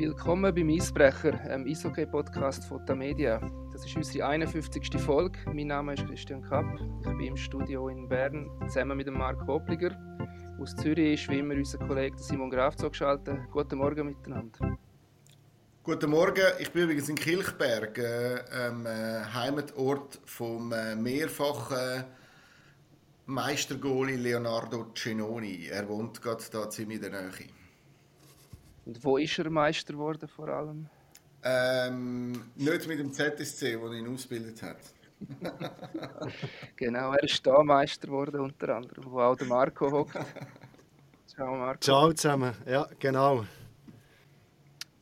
Willkommen beim Eisbrecher, einem Eishockey-Podcast von der Media. Das ist unsere 51. Folge. Mein Name ist Christian Kapp. Ich bin im Studio in Bern zusammen mit dem Marc Hopliger. Aus Zürich ist wie immer unser Kollege Simon Graf zugeschaltet. Guten Morgen miteinander. Guten Morgen, ich bin übrigens in Kilchberg, äh, äh, Heimatort vom äh, mehrfachen Meistergoalie Leonardo Cenoni. Er wohnt gerade da ziemlich in der Nähe. Und wo ist er Meister geworden vor allem? Ähm, nicht mit dem ZSC, wo ihn ausgebildet hat. genau, er ist da Meister geworden unter anderem, wo auch der Marco hockt. Ciao Marco. Ciao zusammen, ja genau.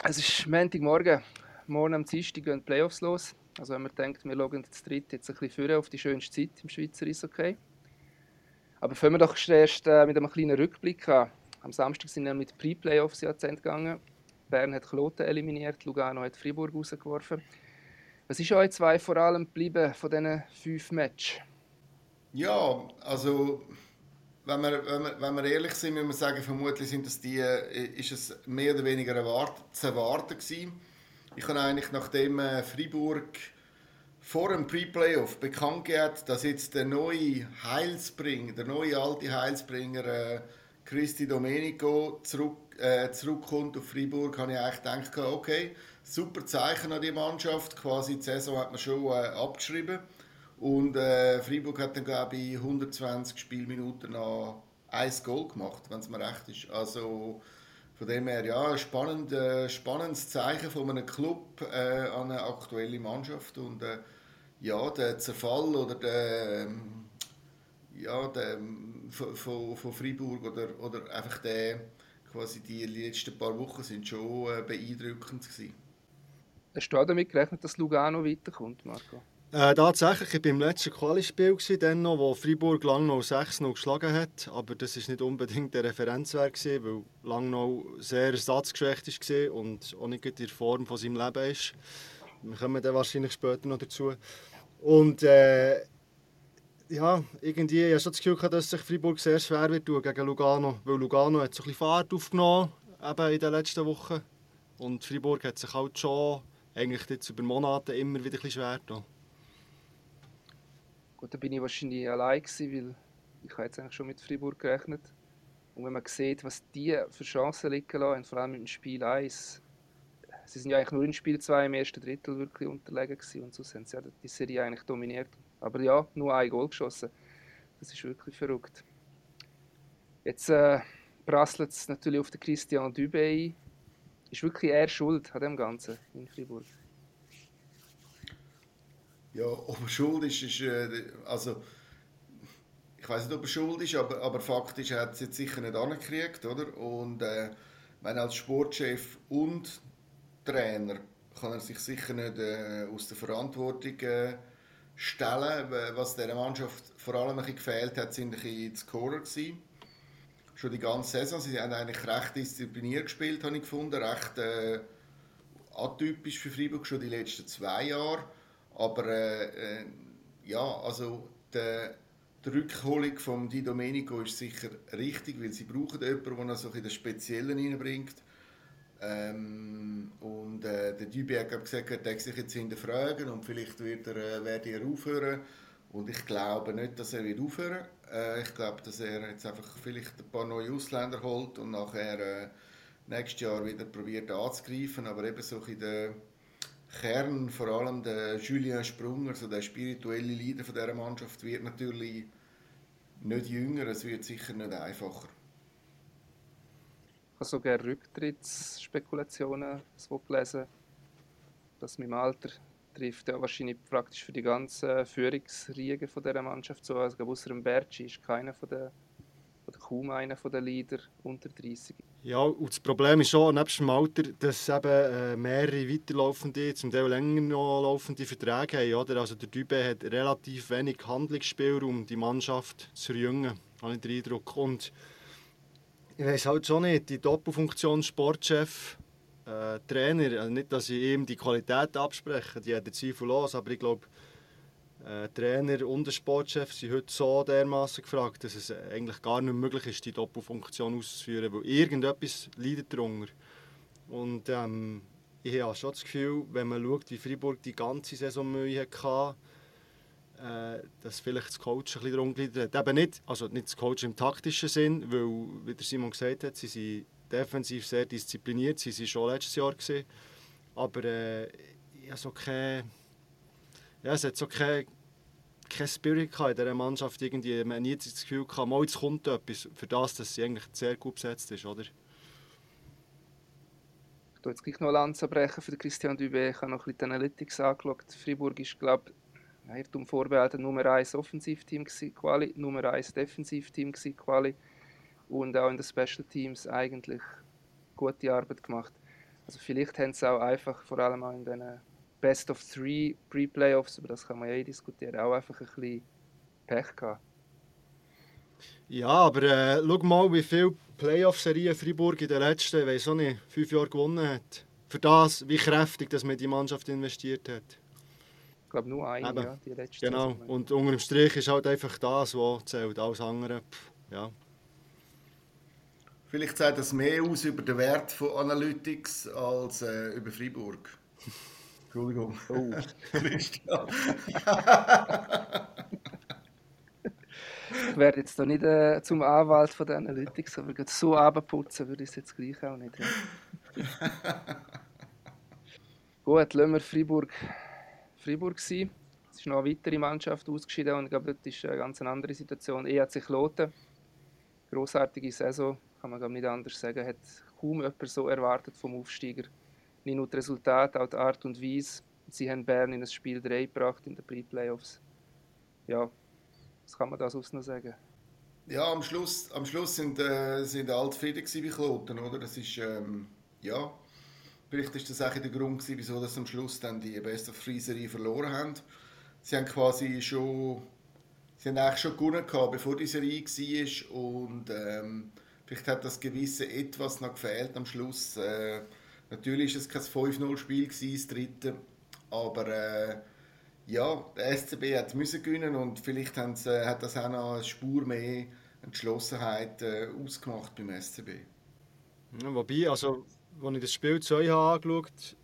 Es ist Montagmorgen. Morgen am Dienstag gehen die Playoffs los. Also wenn man denkt, wir schauen das dritte jetzt ein bisschen vor auf die schönste Zeit im Schweizer ist okay. Aber fangen wir doch erst äh, mit einem kleinen Rückblick an. Am Samstag sind wir mit Pre-Playoffs ja gegangen. Bern hat Kloten eliminiert, Lugano hat Fribourg rausgeworfen. Was ist euch zwei vor allem geblieben von diesen fünf Matches? Ja, also wenn wir, wenn, wir, wenn wir ehrlich sind, müssen wir sagen, vermutlich sind das die, äh, ist es mehr oder weniger erwartet, zu erwarten gewesen. Ich habe eigentlich, nachdem äh, Fribourg vor dem Pre-Playoff bekannt gegeben, dass jetzt der neue Heilsbringer, der neue alte Heilsbringer äh, Christi Domenico zurück, äh, zurückkommt auf Freiburg, habe ich eigentlich gedacht, okay, super Zeichen an die Mannschaft. Quasi die Saison hat man schon äh, abgeschrieben. Und äh, Freiburg hat dann, glaube ich, 120 Spielminuten nach ein Goal gemacht, wenn es mir recht ist. Also von dem her, ja, spannend, äh, spannendes Zeichen von einem Club äh, an eine aktuelle Mannschaft. Und äh, ja, der Zerfall oder der, ähm, ja, der, von, von Freiburg oder, oder einfach der, quasi die letzten paar Wochen sind schon äh, beeindruckend gewesen. Hast du damit gerechnet, dass Lugano weiterkommt, Marco? Äh, tatsächlich, ich war im letzten Quali-Spiel, dann noch, wo Freiburg Langnau 6-0 geschlagen hat. Aber das war nicht unbedingt der Referenzwert, gewesen, weil Langnau sehr ersatzgeschwächt war und auch nicht in der Form von seinem Leben ist. Wir kommen dann wahrscheinlich später noch dazu. Und äh, ja, irgendwie, ich habe schon das Gefühl gehabt, dass sich Freiburg sehr schwer wird tun gegen Lugano, weil Lugano hat so ein bisschen Fahrt aufgenommen eben in den letzten Wochen und Freiburg hat sich halt schon eigentlich jetzt über Monate immer wieder ein bisschen schwer getan. Gut, da bin ich wahrscheinlich allein gewesen, weil ich habe jetzt eigentlich schon mit Freiburg gerechnet. Und wenn man sieht, was die für Chancen liegen lassen, vor allem im Spiel 1, sie sind ja eigentlich nur in Spiel 2 im ersten Drittel wirklich unterlegen gewesen und so haben sie ja die Serie eigentlich dominiert. Aber ja, nur ein Goal geschossen. Das ist wirklich verrückt. Jetzt äh, prasselt es natürlich auf den Christian Dubé Ist wirklich er schuld an dem Ganzen in Fribourg? Ja, ob er schuld ist, ist äh, also ich weiß nicht, ob er schuld ist, aber, aber Fakt ist, er hat es jetzt sicher nicht angekriegt, oder? Und äh, wenn als Sportchef und Trainer kann er sich sicher nicht äh, aus der Verantwortung äh, stellen. Was dieser Mannschaft vor allem gefehlt hat, sind die Scorer gewesen. Schon die ganze Saison. Sie haben eigentlich recht diszipliniert gespielt, habe ich gefunden. Recht äh, atypisch für Freiburg schon die letzten zwei Jahre. Aber äh, äh ja, also der, die Rückholung von Di Domenico ist sicher richtig, weil sie brauchen jemanden, der so in das Spezielle reinbringt. Ähm, und äh, der Dübi hat gesagt, er darf sich jetzt hinterfragen und vielleicht wird er, äh, werde er aufhören. Und ich glaube nicht, dass er wird aufhören äh, Ich glaube, dass er jetzt einfach vielleicht ein paar neue Ausländer holt und nachher äh, nächstes Jahr wieder probiert anzugreifen. Aber eben so in der Kern, vor allem der Julien Sprunger, so der spirituelle Leader dieser Mannschaft, wird natürlich nicht jünger, es wird sicher nicht einfacher habe sogar Rücktrittsspekulationen gelesen, dass mit dem Alter trifft ja wahrscheinlich praktisch für die ganze Führungsriege von dieser Mannschaft so. Also außer dem Berci ist keiner von der oder kaum einer von den Leader unter 30. Ja, und das Problem ist schon, nebst dem Alter, dass eben äh, mehrere weiterlaufende, zum Teil länger noch laufende Verträge haben. Oder? Also der Dübe hat relativ wenig Handlungsspielraum, die Mannschaft zu verjüngen, habe ich den Eindruck. Und ich weiß halt schon nicht, die Doppelfunktion Sportchef, äh, Trainer, also nicht, dass ich ihm die Qualität abspreche, die hat er zweifellos, aber ich glaube, äh, Trainer und der Sportchef sind heute so dermaßen gefragt, dass es eigentlich gar nicht möglich ist, die Doppelfunktion auszuführen, weil irgendetwas leidet darunter. Und ähm, ich habe schon das Gefühl, wenn man schaut, wie Freiburg die ganze Saison Mühe hatte, äh, dass vielleicht das Coach ein bisschen darunter hat. Eben nicht, also nicht das Coach im taktischen Sinn, weil, wie der Simon gesagt hat, sie sind defensiv sehr diszipliniert, sie waren schon letztes Jahr. Gewesen. Aber äh, so keine, ja, es hat so keine, kein Spirit in dieser Mannschaft. Irgendwie. Man hat nie das Gefühl gehabt, mal, jetzt kommt etwas, für das, dass sie eigentlich sehr gut besetzt ist. Oder? Ich tue jetzt gleich noch Lanze brechen für Christian Dubé. Ich habe noch ein bisschen die Analytics angeschaut. Freiburg ist, glaube ich, Irrtum vorbehalten, Nummer 1 Offensivteam Quali, Nummer 1 Defensivteam Quali und auch in den Special Teams eigentlich gute Arbeit gemacht. Also vielleicht haben sie auch einfach, vor allem auch in den Best of Three Pre-Playoffs, über das kann man ja eh diskutieren, auch einfach ein bisschen Pech gehabt. Ja, aber äh, schau mal, wie viele Playoff-Serien Freiburg in den letzten, weiß auch nicht, fünf Jahren gewonnen hat. Für das, wie kräftig dass man in die Mannschaft investiert hat. Ich glaube nur ein, Eben. ja, die letzte Genau, Saison. und unter dem Strich ist halt einfach das, was zählt. Alles andere, pff, ja. Vielleicht sagt das mehr aus über den Wert von Analytics als äh, über Freiburg. Entschuldigung. Oh. Christian. Ich werde jetzt da nicht äh, zum Anwalt von der Analytics, aber so abputzen würde ich es jetzt gleich auch nicht. Gut, lassen wir Freiburg, Freiburg sein. Es ist noch eine weitere Mannschaft ausgeschieden und ich glaube, das ist eine ganz andere Situation. EHC Kloten, grossartige Saison, kann man glaube nicht anders sagen, hat kaum jemand so erwartet vom Aufsteiger. Nicht nur das Resultat, auch die Art und Weise. Sie haben Bern in das Spiel 3 gebracht in den Pre-Playoffs. Ja, was kann man da sonst noch sagen? Ja, am Schluss, am Schluss sind, äh, sind alle gewesen bei Kloten, oder? Das ist, ähm, ja, vielleicht ist das auch der Grund gewesen, wieso das am Schluss dann die Best of Three Serie verloren haben. Sie haben quasi schon, sie haben eigentlich schon gewonnen bevor die Serie war und ähm, vielleicht hat das gewisse etwas noch gefehlt am Schluss. Äh, natürlich ist es kein 5-0-Spiel gewesen, das dritte, aber äh, ja, der SCB hat müssen gewinnen und vielleicht sie, äh, hat das auch noch eine Spur mehr Entschlossenheit äh, ausgemacht beim SCB. Ja, wobei, also, als ich das Spiel zu euch habe angeschaut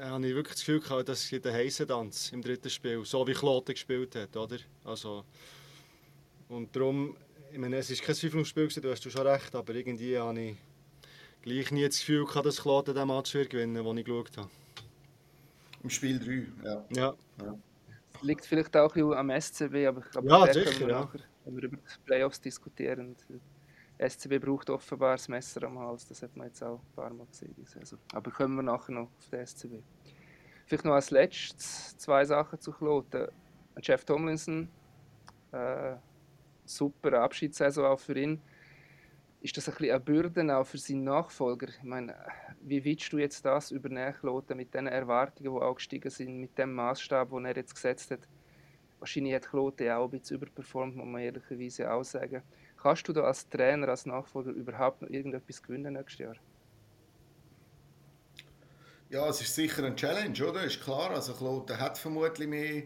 habe, habe ich wirklich das Gefühl gehabt, dass es der Heisentanz im dritten Spiel, so wie Kloten gespielt hat, oder? Also, und darum, ich meine, es war kein 5 Spiel, du hast du schon recht, aber irgendwie habe ich gleich nie das Gefühl gehabt, dass Kloten den Match wird gewinnen wird, den ich geschaut habe. Im Spiel 3, ja. Ja, Es liegt vielleicht auch ein bisschen am SCB, aber ich glaube, Ja, sicher, können wir ja. nachher, wenn wir über die Playoffs diskutieren. Der SCB braucht offenbar das Messer am Hals, das hat man jetzt auch ein paar Mal gesehen. Saison. Aber kommen wir nachher noch auf den SCB. Vielleicht noch als letztes zwei Sachen zu Kloten. Jeff Tomlinson, äh, super Abschiedssaison auch für ihn. Ist das ein bisschen eine Bürde auch für seinen Nachfolger? Ich meine, wie willst du jetzt das übernehmen, Kloten, mit den Erwartungen, die auch gestiegen sind, mit dem Maßstab, den er jetzt gesetzt hat? Wahrscheinlich hat Kloten auch ein bisschen überperformt, muss man ehrlicherweise auch sagen. Kannst du da als Trainer, als Nachfolger überhaupt noch irgendetwas gewinnen nächstes Jahr? Ja, es ist sicher eine Challenge, oder? Ist klar. Also Kloten hat vermutlich mehr,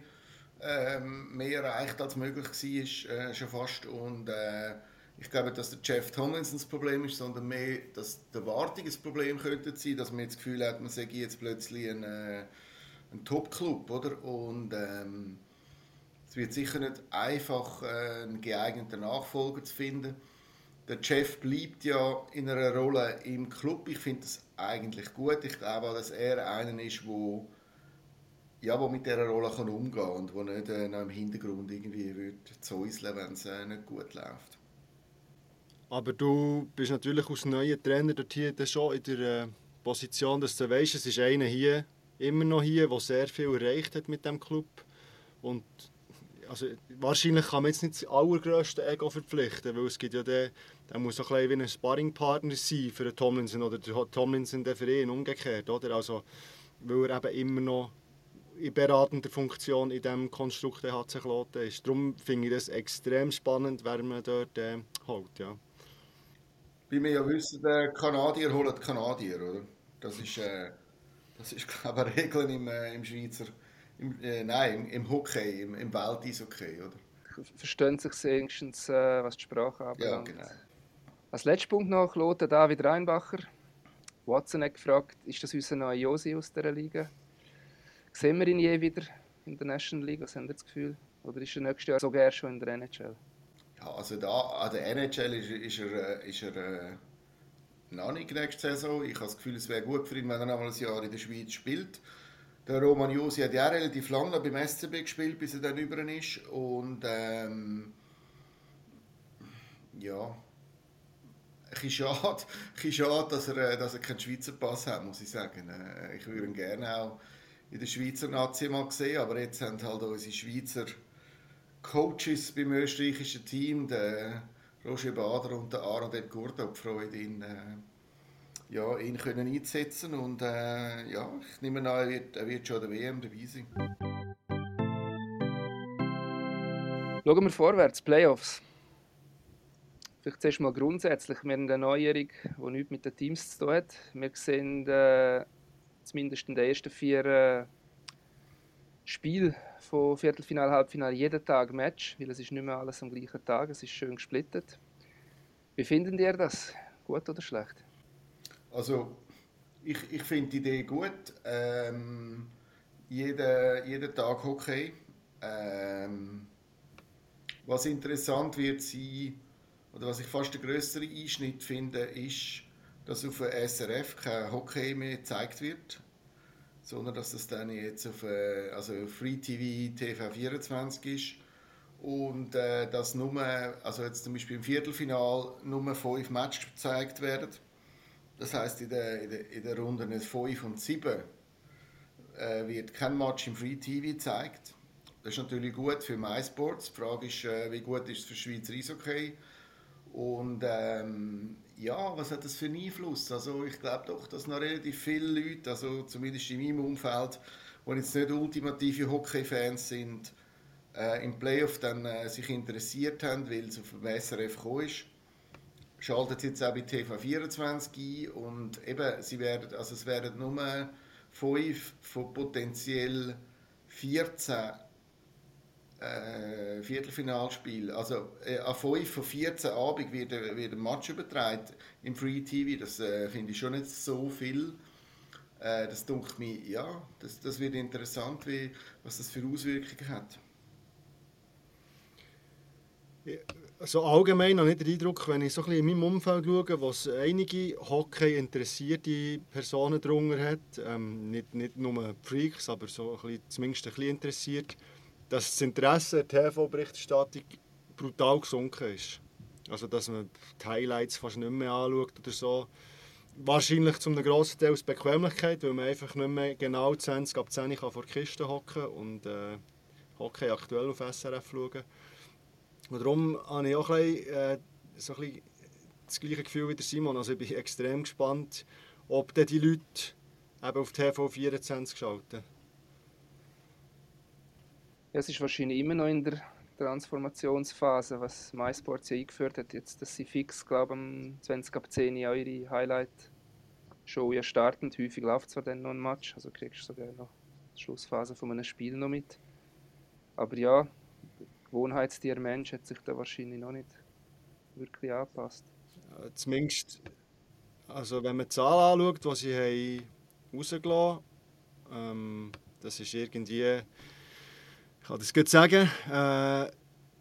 ähm, mehr erreicht, als möglich war, äh, schon fast. Und äh, ich glaube, dass der Jeff Tomlinson das Problem ist, sondern mehr, dass die Erwartung das Problem könnte sein, dass man jetzt das Gefühl hat, man sei jetzt plötzlich ein, äh, ein Top-Club, oder? Und ähm, es wird sicher nicht einfach, äh, einen geeigneten Nachfolger zu finden. Der Jeff bleibt ja in einer Rolle im Club. Ich finde das eigentlich gut. Ich glaube dass er einer ist, wo ja, wo mit dieser Rolle kann umgehen kann und wo nicht äh, noch im Hintergrund irgendwie wird zäuseln, wenn es äh, nicht gut läuft. aber du bist natürlich als neuer Trainer dort hier schon in der äh, Position, dass du weißt, es ist einer hier, immer noch hier, der sehr viel erreicht hat mit dem Club. Und also, wahrscheinlich kann man jetzt nicht das allergrößte Ego verpflichten, weil es gibt ja den, der muss so ein wie ein Sparringpartner sein für den Tomlinson oder der Tomlinson der für ihn umgekehrt, oder? Also, weil er eben immer noch in beratender Funktion in diesem Konstrukt der HC Kloten ist. Darum finde ich das extrem spannend, wer man dort äh, holt, ja. Wie wir ja wissen, der Kanadier holt die Kanadier, oder? Das ist, äh, das ist glaube ich, eine Regel im, äh, im Schweizer, im, äh, nein, im, Hockey, im, im Welteishockey, oder? Verstehen sich wenigstens, äh, was die Sprache Ja, anbelangt. genau. Als letzter Punkt noch Kloten David Reinbacher, Watson hat gefragt, ist das unser neuer Josi aus dieser Liga? Sehen wir ihn je wieder in der National League? Was haben Sie das Gefühl? Oder ist er nächstes Jahr sogar schon in der NHL? Ja, also da an der NHL ist, ist er, ist er äh, noch nicht nächste Saison. Ich habe das Gefühl, es wäre gut für ihn, wenn er noch mal ein Jahr in der Schweiz spielt. Der Roman Josi hat ja relativ lange beim SCB gespielt, bis er dann über ist. Und ähm, ja, ein schade, bisschen schade dass, er, dass er keinen Schweizer Pass hat, muss ich sagen. Äh, ich würde ihn gerne auch in der Schweizer Nazi mal sehen, aber jetzt haben halt unsere Schweizer Coaches beim österreichischen Team, der Roger Bader und der Aaron Del Curto, die Freude, ihn, äh, ja, ihn können einzusetzen und äh, ja, ich nehme an, er wird, er wird schon an der WM dabei sein. Schauen wir vorwärts, Playoffs. Vielleicht zuerst mal grundsätzlich. Wir haben eine Neuerung, die nichts mit den Teams zu tun hat. Wir sehen äh, zumindest in den ersten vier äh, Spielen von Viertelfinale, Halbfinale jeden Tag Match, weil es ist nicht mehr alles am gleichen Tag, es ist schön gesplittet. Wie finden ihr das? Gut oder schlecht? Also, ich, ich finde die Idee gut. Ähm, jeden, jeden Tag Hockey. Ähm, was interessant wird sein, oder was ich fast der größere Einschnitt finde, ist, dass auf der SRF kein Hockey mehr gezeigt wird, sondern dass das dann jetzt auf äh, also Free TV TV24 ist und äh, dass nur, also jetzt zum Beispiel im Viertelfinal nur fünf Matches gezeigt werden. Das heißt in der, in der, in der Runde 5 und 7 äh, wird kein Match im Free TV gezeigt. Das ist natürlich gut für MySports. Die Frage ist, äh, wie gut ist es für Schweizer Eishockey? Und ähm, ja, was hat das für einen Einfluss? Also ich glaube doch, dass noch relativ viele Leute, also zumindest in meinem Umfeld, die jetzt nicht ultimative Hockey-Fans sind, äh, im Playoff dann äh, sich interessiert haben, weil es auf dem SRF gekommen ist. Schaltet jetzt auch bei TV24 ein und eben, sie werden, also es werden nur fünf von potenziell 14 äh, Viertelfinalspiel. Also äh, an 5 von 14 Abend wird, wird ein Match übertragen im Free TV. Das äh, finde ich schon nicht so viel. Äh, das dunkelt mir, ja, das, das wird interessant, wie, was das für Auswirkungen hat. Also allgemein habe ich den Eindruck, wenn ich so ein bisschen in meinem Umfeld schaue, wo es einige Hockey interessierte Personen drunter hat, ähm, nicht, nicht nur Freaks, aber so ein bisschen, zumindest ein bisschen interessiert, dass das Interesse der TV-Berichterstattung brutal gesunken ist. Also dass man die Highlights fast nicht mehr anschaut oder so. Wahrscheinlich zum grossen Teil aus Bequemlichkeit, weil man einfach nicht mehr genau 20 ab 10 kann vor der Kiste hocken und äh, Hockey aktuell auf SRF schauen. Und darum habe ich auch ein bisschen, äh, so ein bisschen das gleiche Gefühl wie Simon. Also ich bin extrem gespannt, ob die Leute eben auf TV 24 schalten. Ja, es ist wahrscheinlich immer noch in der Transformationsphase, was MySports ja eingeführt hat, jetzt, dass sie fix, glaube ich, 20 ab 10 Jahre ihre Highlight-Show ja starten. Häufig läuft zwar dann noch ein Match, also kriegst du sogar noch die Schlussphase von einem Spiel noch mit. Aber ja, Gewohnheitstier Mensch hat sich da wahrscheinlich noch nicht wirklich angepasst. Ja, zumindest, also wenn man die Zahlen anschaut, die sie haben rausgelassen haben, ähm, das ist irgendwie ich kann das gut sagen. Äh,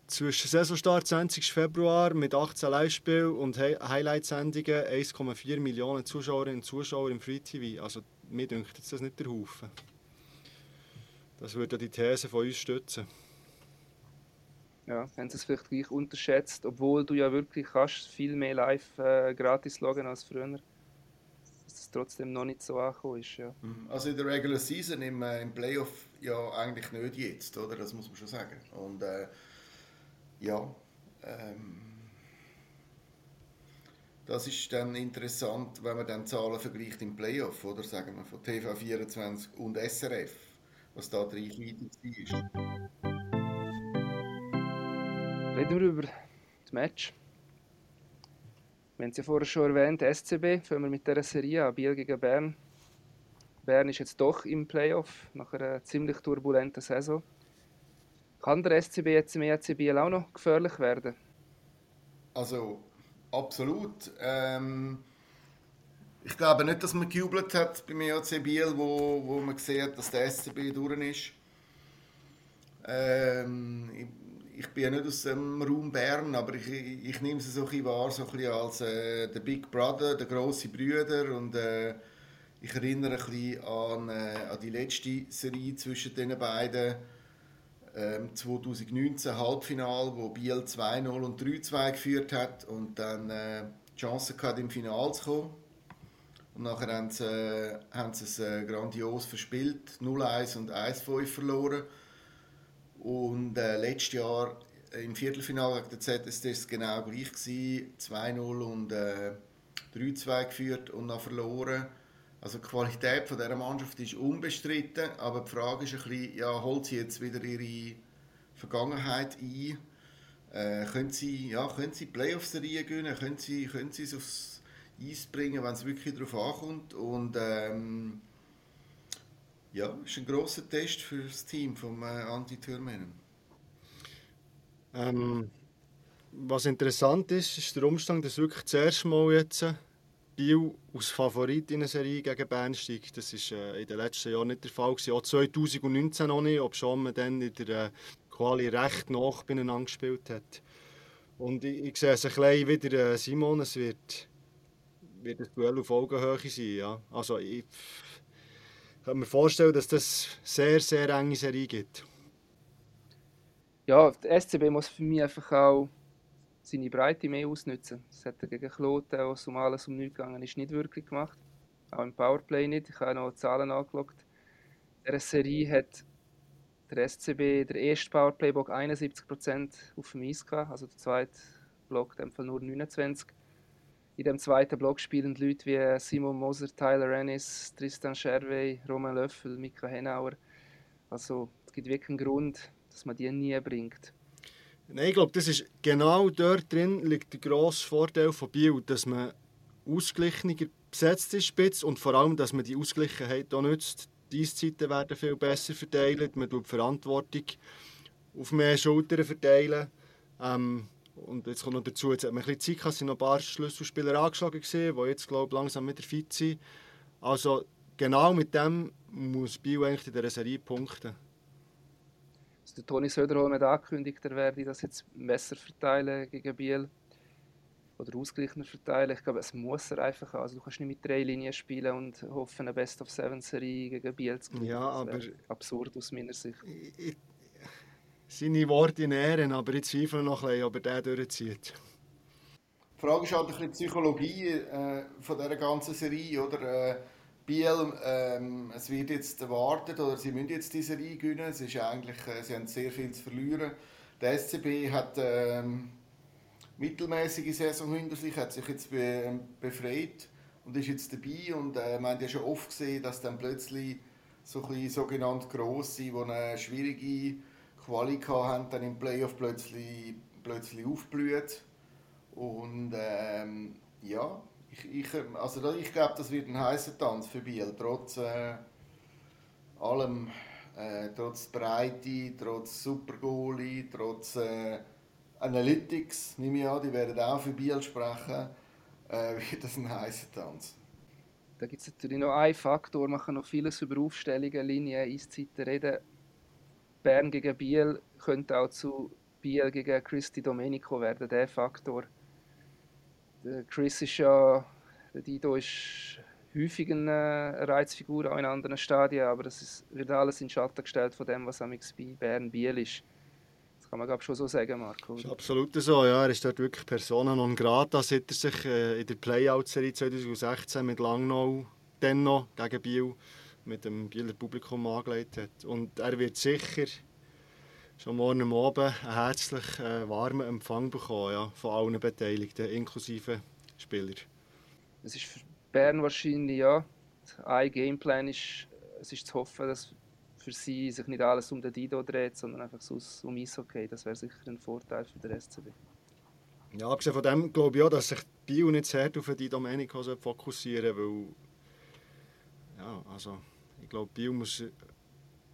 zwischen Saisonstart 20. Februar mit 18 Live-Spielen und Highlight-Sendungen 1,4 Millionen Zuschauerinnen und Zuschauer im Free TV. Also mir jetzt das nicht der Haufen. Das würde die These von uns stützen. Ja, haben sie es vielleicht gleich unterschätzt, obwohl du ja wirklich kannst viel mehr live äh, gratis schauen als früher dass es trotzdem noch nicht so angekommen ist. Ja. Mhm. Also in der Regular Season, im, äh, im Playoff ja eigentlich nicht jetzt, oder? Das muss man schon sagen. Und äh, ja, ähm, das ist dann interessant, wenn man dann Zahlen vergleicht im Playoff, oder sagen wir von TV24 und SRF, was da die Reichweite ist. Reden wir über das Match. Wir haben es ja vorher schon erwähnt, SCB, fangen wir mit dieser Serie an, Biel gegen Bern. Bern ist jetzt doch im Playoff nach einer ziemlich turbulenten Saison. Kann der SCB jetzt im EC Biel auch noch gefährlich werden? Also absolut. Ähm, Ich glaube nicht, dass man gejubelt hat beim EAC Biel, wo, wo man sieht, dass der SCB durch ist. Ähm, ich, bin ja nicht aus dem Raum Bern, aber ich, ich, nehme es so ein wahr, so ein als äh, der Big Brother, der große Brüder und äh, ich erinnere ein bisschen an, äh, an die letzte Serie zwischen den beiden. Ähm, 2019 Halbfinal, wo Biel 2-0 und 3-2 geführt hat und dann äh, die Chance hatte, im Finale zu kommen. Und nachher haben sie, äh, haben sie es äh, grandios verspielt, 0-1 und 1-5 verloren. Und äh, letztes Jahr im Viertelfinale gegen den ZSC war es genau gleich. 2-0 und äh, 3-2 geführt und dann verloren. Also die Qualität von dieser Mannschaft ist unbestritten, aber die Frage ist ein bisschen, ja, holt sie jetzt wieder ihre Vergangenheit ein? Äh, können sie, ja, können sie Playoff-Serien gewinnen? Können sie, können sie es aufs Eis bringen, wenn es wirklich darauf ankommt? Und ähm, ja, ist ein grosser Test für das Team von äh, Anti Türmänen. Ähm, was interessant ist, ist der Umstand, dass wirklich das erste Mal jetzt Biel als Favorit in eine Serie gegen Bern steigt. Das war äh, in den letzten Jahren nicht der Fall. Gewesen. Auch 2019 noch nicht, obwohl man dann in der äh, Quali recht nach beieinander gespielt hat. Und ich, ich sehe es ein bisschen wieder, äh, Simon, es wird, wird ein Duell auf Augenhöhe sein. Ja. Also ich kann mir vorstellen, dass das sehr, sehr enge Serie gibt. Ja, der SCB muss für mich einfach auch seine Breite mehr ausnutzen. Das hat er gegen Kloten, wo um alles um nichts gegangen ist, nicht wirklich gemacht. Auch im Powerplay nicht. Ich habe noch Zahlen angeschaut. In dieser Serie hat der SCB der erste Powerplay-Block 71% auf dem Eis gehabt, also der zweite Block in dem Fall nur 29%. In dem zweiten Block spielen Leute wie Simon Moser, Tyler Ennis, Tristan Scherwey, Roman Löffel, Mika Henauer. Also es gibt wirklich einen Grund, dass man die nie bringt. Nein, ich glaube, das ist genau dort drin liegt der grosse Vorteil von Biel, dass man ausgeglichener besetzt ist spitz und vor allem, dass man die Ausgleichheit auch nutzt. Die Eiszeiten werden viel besser verteilt, man tut die Verantwortung auf mehr Schultern verteilen. Ähm, und jetzt kommt noch dazu, jetzt hat man ein bisschen Zeit gehabt, sind noch ein paar Schlüsselspieler angeschlagen gesehen, die jetzt glaube ich, langsam wieder fit sind. Also genau mit dem muss Biel eigentlich in dieser Serie punkten der Toni Söderholm hat angekündigt, er werde das jetzt besser verteilen gegen Biel. Oder ausgleichender verteilen. Ich glaube, es muss er einfach. Also du kannst nicht mit drei Linien spielen und hoffen, eine Best-of-Seven-Serie gegen Biel zu gewinnen. Ja, aber... Absurd aus meiner Sicht. Ich, seine Worte in Ehren, aber ich zweifle noch ein bisschen, ob er den durchzieht. Die Frage ist halt ein bisschen die Psychologie äh, von dieser ganzen Serie, oder? Äh, Biel, ähm, es wird jetzt erwartet, oder sie müssen jetzt diese Serie gewinnen. Es ist eigentlich, äh, sie haben sehr viel zu verlieren. Der SCB hat ähm, mittelmäßige Saison hinter sich, hat sich jetzt be ähm, befreit und ist jetzt dabei. Und äh, man hat ja schon oft gesehen, dass dann plötzlich so ein sogenannt Grosse, die eine schwierige Quali haben, dann im Playoff plötzlich, plötzlich aufblüht. Und ähm, ja, ich, ich, also ich glaube, das wird ein heißer Tanz für Biel, trotz äh, allem, äh, trotz Breite, trotz Supergoalie, trotz äh, Analytics, nehme ich an, die werden auch für Biel sprechen, äh, wird das ein heißer Tanz. Da gibt es natürlich noch einen Faktor, man kann noch vieles über Aufstellungen, Linien, Eiszeiten reden. Bern gegen Biel könnte auch zu Biel gegen Christi Domenico werden, der Faktor der Chris ist ja, der Dido ist häufig eine Reizfigur, auch in anderen Stadien, aber das ist, wird alles in Schatten gestellt von dem, was am bei Bern Biel ist. Das kann man glaube schon so sagen, Marco. Das ist absolut so, ja. Er ist dort wirklich Persona non grata, seit er sich äh, in der Playout-Serie 2016 mit Langnau dennoch gegen Biel mit dem Bieler Publikum angelegt hat. Und er wird sicher schon morgen Abend einen herzlich äh, warmen Empfang bekommen ja, von allen Beteiligten, inklusive Spieler. Es ist für Bern wahrscheinlich, ja, ein Gameplan ist, es ist zu hoffen, dass für sie sich nicht alles um den Dido dreht, sondern einfach so um Eishockey. Das wäre sicher ein Vorteil für den SCB. Ja, abgesehen von dem glaube ich auch, dass sich Bio nicht sehr auf die Domenico fokussieren weil ja, also ich glaube, Bio muss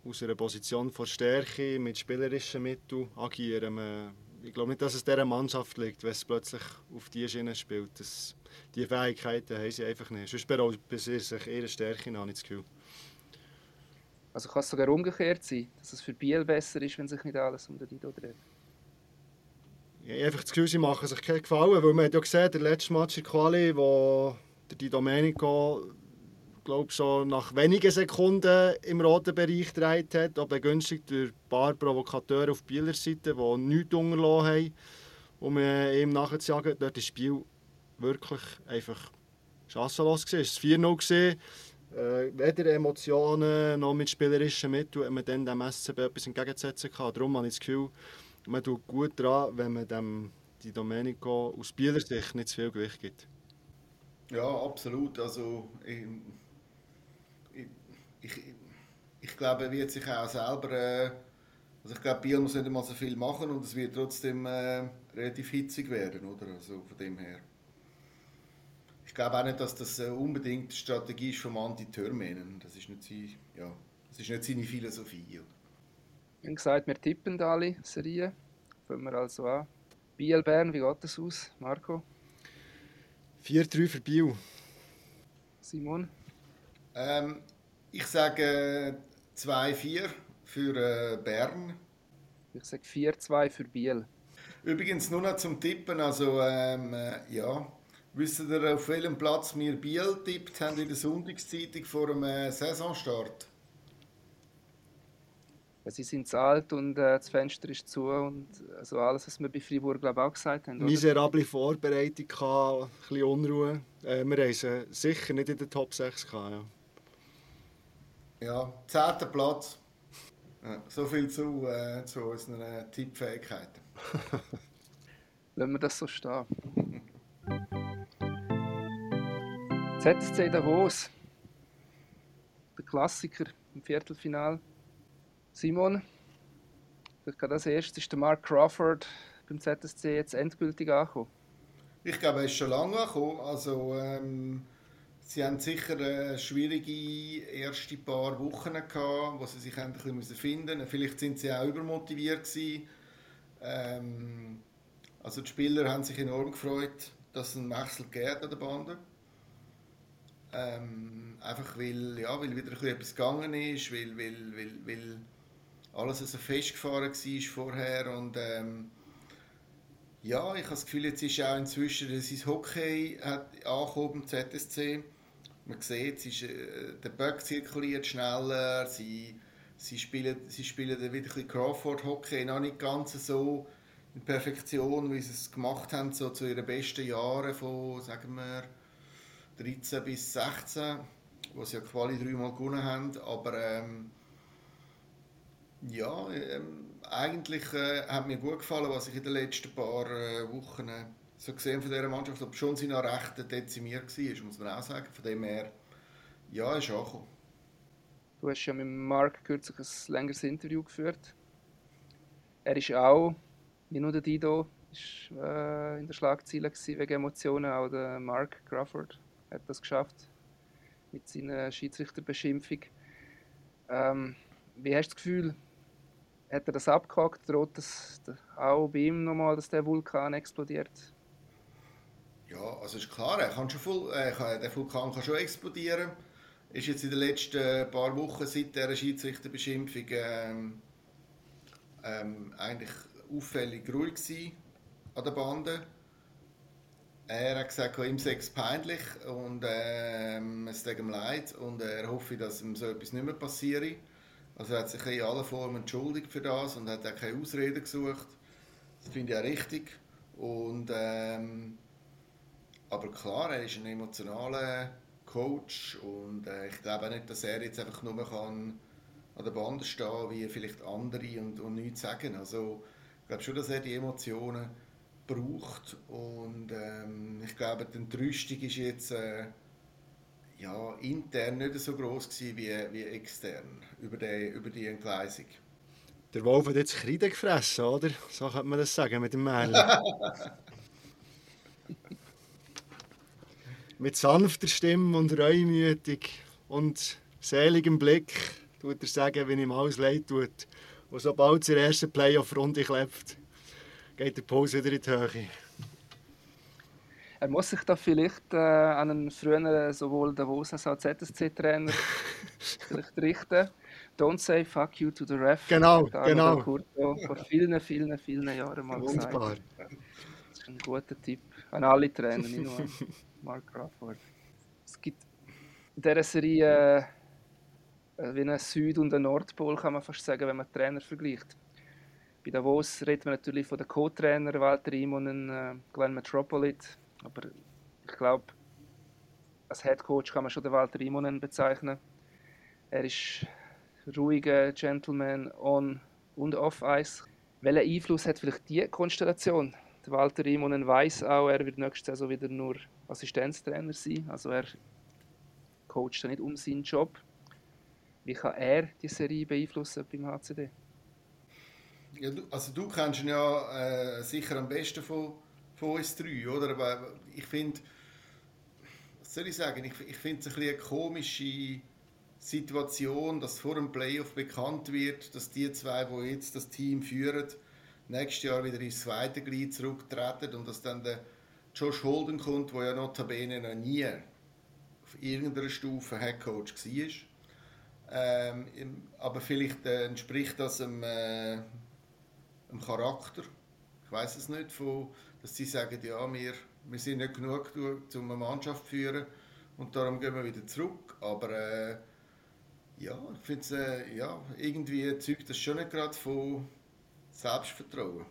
aus einer Position von Stärke mit spielerischen Mitteln agieren. Ich glaube nicht, dass es dieser Mannschaft liegt, wenn es plötzlich auf diese Schiene spielt. Das, die Fähigkeiten haben sie einfach nicht. Sonst berauben sie sich ihre Stärke habe ich das Gefühl. Also kann es sogar umgekehrt sein, dass es für Biel besser ist, wenn sich nicht alles um den Dido dreht? Ich habe einfach das Gefühl, sie machen sich keinen Gefallen, weil man hat ja gesehen, der letzte Match in Quali, wo der Di Domenico glaube so nach wenigen Sekunden im roten Bereich gedreht hat, auch begünstigt durch ein paar Provokateure auf Bieler Seite, die nichts unterlassen haben, um ihm nachzujagen. Dort war das Spiel wirklich einfach chancenlos. Es war 4-0. Äh, weder Emotionen noch mit spielerischen Mitteln hat man dann dem SCB etwas entgegenzusetzen kann. Darum habe ich das Gefühl, man tut gut daran, wenn man dem die Domenico aus Bieler Sicht nicht zu viel Gewicht gibt. Ja, absolut. Also, ich, ich, ich glaube, er wird sich auch selber. Äh, also ich glaube, Biel muss nicht einmal so viel machen und es wird trotzdem äh, relativ hitzig werden, oder? Also von dem her. Ich glaube auch nicht, dass das äh, unbedingt die Strategie ist vom Anti-Türmänen. Das ist nicht, seine, ja, das ist nicht seine Philosophie. Wir haben gesagt, wir tippen alle Serien. Fangen wir also an. Biel Bern, wie geht das aus, Marco? 4-3 für Biel. Simon? Ähm, ich sage 2-4 für äh, Bern. Ich sage 4-2 für Biel. Übrigens nur noch zum Tippen, also ähm, äh, ja, wisst ihr, auf welchem Platz wir Biel tippt haben in der Sonntagszeitung vor dem äh, Saisonstart? Sie sind zu alt und äh, das Fenster ist zu und also alles, was wir bei Fribourg glaube auch gesagt haben. Oder? Miserable Vorbereitung, gehabt, ein bisschen Unruhe. Äh, wir haben sie sicher nicht in der Top 6 gehabt, ja. Ja, zehnter Platz. Ja, so viel zu, äh, zu unseren äh, Tippfähigkeiten. Lassen wir das so stehen. ZSC Davos. Der Klassiker im Viertelfinal. Simon, vielleicht gerade als erstes ist der Mark Crawford beim ZSC jetzt endgültig angekommen. Ich glaube, er ist schon lange angekommen. Also, ähm, sie haben sicher eine schwierige erste paar Wochen gehabt, wo sie sich endlich bisschen finden mussten. Vielleicht sind sie auch übermotiviert. Ähm, also die Spieler haben sich enorm gefreut, dass es einen Wechsel geht an der Bande. Ähm, einfach weil, ja, weil wieder etwas gegangen ist, weil, weil, weil, weil alles so festgefahren war vorher und ähm, ja, ich habe das Gefühl, jetzt ist auch inzwischen sein Hockey hat im ZSC. Man sieht, ist, äh, der Böck zirkuliert schneller, sie, sie spielen, sie spielen wieder ein Crawford-Hockey, noch nicht ganz so in Perfektion, wie sie es gemacht haben, so zu ihren besten Jahren von, sagen wir, 13 bis 16, wo sie ja Quali dreimal gewonnen haben, aber ähm, ja, ähm, eigentlich äh, hat mir gut gefallen, was ich in den letzten paar äh, Wochen äh, so gesehen von dieser Mannschaft, ob schon sie noch recht dezimiert war, muss man auch sagen. Von dem her, ja, ist angekommen. Du hast ja mit Mark kürzlich ein längeres Interview geführt. Er ist auch, wie nur der Dido, ist, äh, in der Schlagzeile wegen Emotionen. Auch der Mark Crawford hat das geschafft mit seiner Schiedsrichterbeschimpfung. Ähm, wie hast du das Gefühl, hat er das abgehakt? Droht das auch bei ihm nochmal, dass der Vulkan explodiert? Ja, also ist klar, er kann schon voll, äh, der Vulkan kann schon explodieren. Ist jetzt in den letzten paar Wochen seit dieser Schiedsrichterbeschimpfung ähm, ähm, eigentlich auffällig ruhig gewesen an der Bande. Er hat gesagt, ihm sei es peinlich und ähm, es tut ihm leid und er hoffe, dass ihm so etwas nicht mehr passiert. Also er hat sich in aller Form entschuldigt für das und hat auch keine Ausreden gesucht. Das finde ich auch richtig. Und, ähm, aber klar, er ist ein emotionaler Coach und äh, ich glaube auch nicht, dass er jetzt einfach nur kann an der Bande stehen kann, wie vielleicht andere und, und nichts sagen. Also ich glaube schon, dass er die Emotionen braucht und ähm, ich glaube, die Entrüstung ist jetzt... Äh, ja, intern nicht so groß wie, wie extern über die, über die Entgleisung. Der Wolf hat jetzt Kreide gefressen, oder? So könnte man das sagen mit dem Mähl. mit sanfter Stimme und reumütig und seligem Blick tut er sagen, wenn ihm alles leid tut. Und sobald zur ersten Playoff-Runde klebt, geht der Puls wieder in die Höhe. Er muss sich da vielleicht äh, an einen früheren sowohl Davos als auch ZSC-Trainer richten. Don't say fuck you to the ref. Genau, genau. Curto vor vielen, vielen, vielen Jahren mal Wunderbar. gesagt. Das ist ein guter Tipp an alle Trainer, nicht nur Mark Crawford. Es gibt in dieser Serie äh, wie einen Süd- und einen Nordpol, kann man fast sagen, wenn man Trainer vergleicht. Bei Davos redet man natürlich von den Co-Trainern Walter Imonen, äh, Glenn Metropolit, aber ich glaube, als Head Coach kann man schon den Walter Imonen bezeichnen. Er ist ruhiger Gentleman on und off Eis. Welchen Einfluss hat vielleicht die Konstellation? Der Walter Imonen weiß auch, er wird nächste Saison wieder nur Assistenztrainer sein. Also er coacht nicht um seinen Job. Wie kann er die Serie beeinflussen beim HCD? Ja, du, also du kennst ihn ja äh, sicher am besten von, von uns drei, oder? Aber ich finde, was soll ich sagen, ich, ich finde es ein eine komische Situation, dass vor dem Playoff bekannt wird, dass die zwei, die jetzt das Team führen, nächstes Jahr wieder ins zweite Glied zurücktreten und dass dann der Josh Holden kommt, der ja notabene noch nie auf irgendeiner Stufe Headcoach war. Ähm, aber vielleicht äh, entspricht das dem, äh, dem Charakter. Ich weiß es nicht, von, dass sie sagen, ja, wir, wir sind nicht genug, um eine Mannschaft zu führen und darum gehen wir wieder zurück. Aber äh, ja, ich finde es äh, ja, irgendwie zeugt das schon nicht gerade von Selbstvertrauen.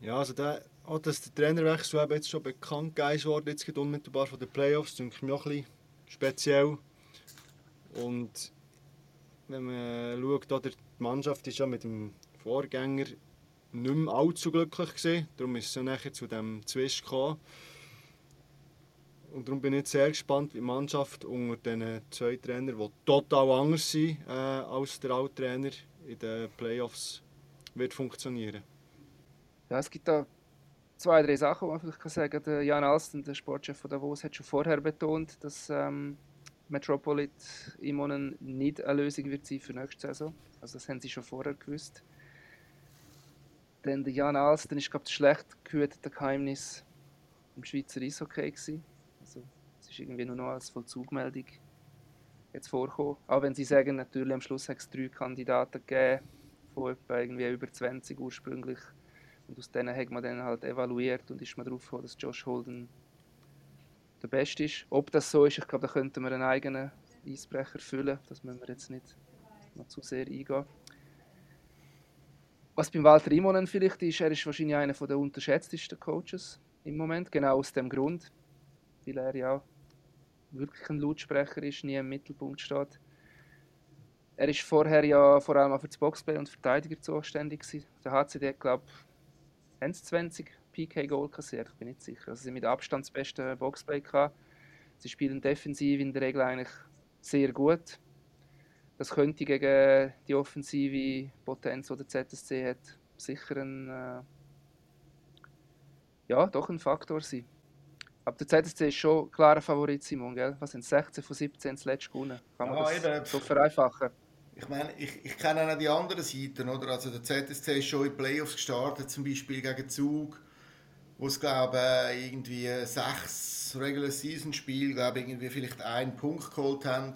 Ja, also der, auch dass der Trainerwechsel jetzt schon bekannt ist worden, jetzt geht unmittelbar von den Playoffs, denke ich mir auch ein speziell. Und wenn man schaut, die Mannschaft ist ja mit dem Vorgänger nicht mehr allzu glücklich gewesen. Darum ist es ja nachher zu dem Zwist gekommen. Und darum bin ich sehr gespannt, wie die Mannschaft unter diesen zwei Trainern, die total anders sind äh, als der alte Trainer, in den Playoffs wird funktionieren. Ja, es gibt da zwei, drei Sachen, die man vielleicht sagen kann. Jan Alsten, der Sportchef von Davos, hat schon vorher betont, dass ähm, Metropolit Imonen nicht eine Lösung wird sein für nächste Saison. Also das haben sie schon vorher gewusst. Denn der Jan Alsten ist, glaube ich, das schlecht gehütete Geheimnis im Schweizer Eishockey gewesen. Also es ist irgendwie nur noch als Vollzugmeldung jetzt vorgekommen. Auch wenn sie sagen, natürlich am Schluss hat es drei Kandidaten gegeben, von etwa irgendwie über 20 ursprünglich. Und aus denen hat man dann halt evaluiert und ist man darauf gekommen, dass Josh Holden der Beste ist. Ob das so ist, ich glaube, da könnten wir einen eigenen Eisbrecher füllen. Das müssen wir jetzt nicht noch zu sehr eingehen. Was beim Walter Imonen vielleicht ist, er ist wahrscheinlich einer der unterschätztesten Coaches im Moment, genau aus dem Grund, weil er ja wirklich ein Lautsprecher ist, nie im Mittelpunkt steht. Er ist vorher ja vor allem auch für das Boxplay und Verteidiger zuständig gewesen. Der HCD glaube ich, 20 PK-Goal kassiert, ich bin nicht sicher. Also sie haben mit Abstand das beste Boxplay gehabt. Sie spielen defensiv in der Regel eigentlich sehr gut. Das könnte gegen die offensive Potenz, die der ZSC hat, sicher ein, äh, ja, doch ein Faktor sein. Aber der ZSC ist schon klarer Favorit, Simon. Gell? Was sind 16 von 17 zuletzt gewonnen? Kann man Ja, das eben. so vereinfachen? Ich meine, ich, ich kenne auch die anderen Seiten, oder? Also der ZSC ist schon in Playoffs gestartet, zum Beispiel gegen Zug, wo es, glaube ich, irgendwie sechs Regular Season Spiele, glaube ich, irgendwie vielleicht einen Punkt geholt haben.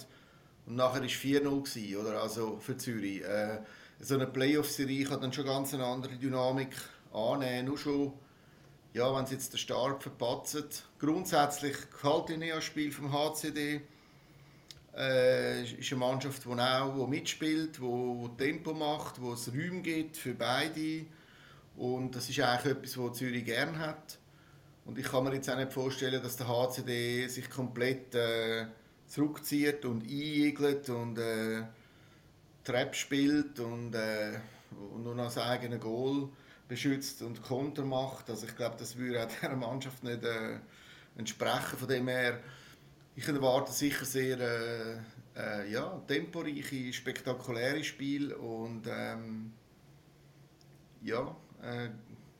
Und nachher war es 4-0, gewesen, oder? Also für Zürich. Äh, so eine Playoff-Serie kann dann schon ganz eine andere Dynamik annehmen. Nur schon, ja, wenn sie jetzt den Start verpatzen. Grundsätzlich nicht an das Spiel vom HCD. Äh, ist eine Mannschaft, die auch wo mitspielt, wo, Tempo macht, wo es Räume gibt für beide. Und das ist eigentlich etwas, was Zürich gerne hat. Und ich kann mir jetzt auch nicht vorstellen, dass der HCD sich komplett äh, zurückzieht und einigelt und äh, Trap spielt und, äh, und nur noch sein eigenes Goal beschützt und Konter macht. Also ich glaube, das würde auch dieser Mannschaft nicht äh, entsprechen. Von dem her, ich erwarte sicher sehr äh, äh, ja, temporeiche, spektakuläre Spiele und ähm, ja, äh,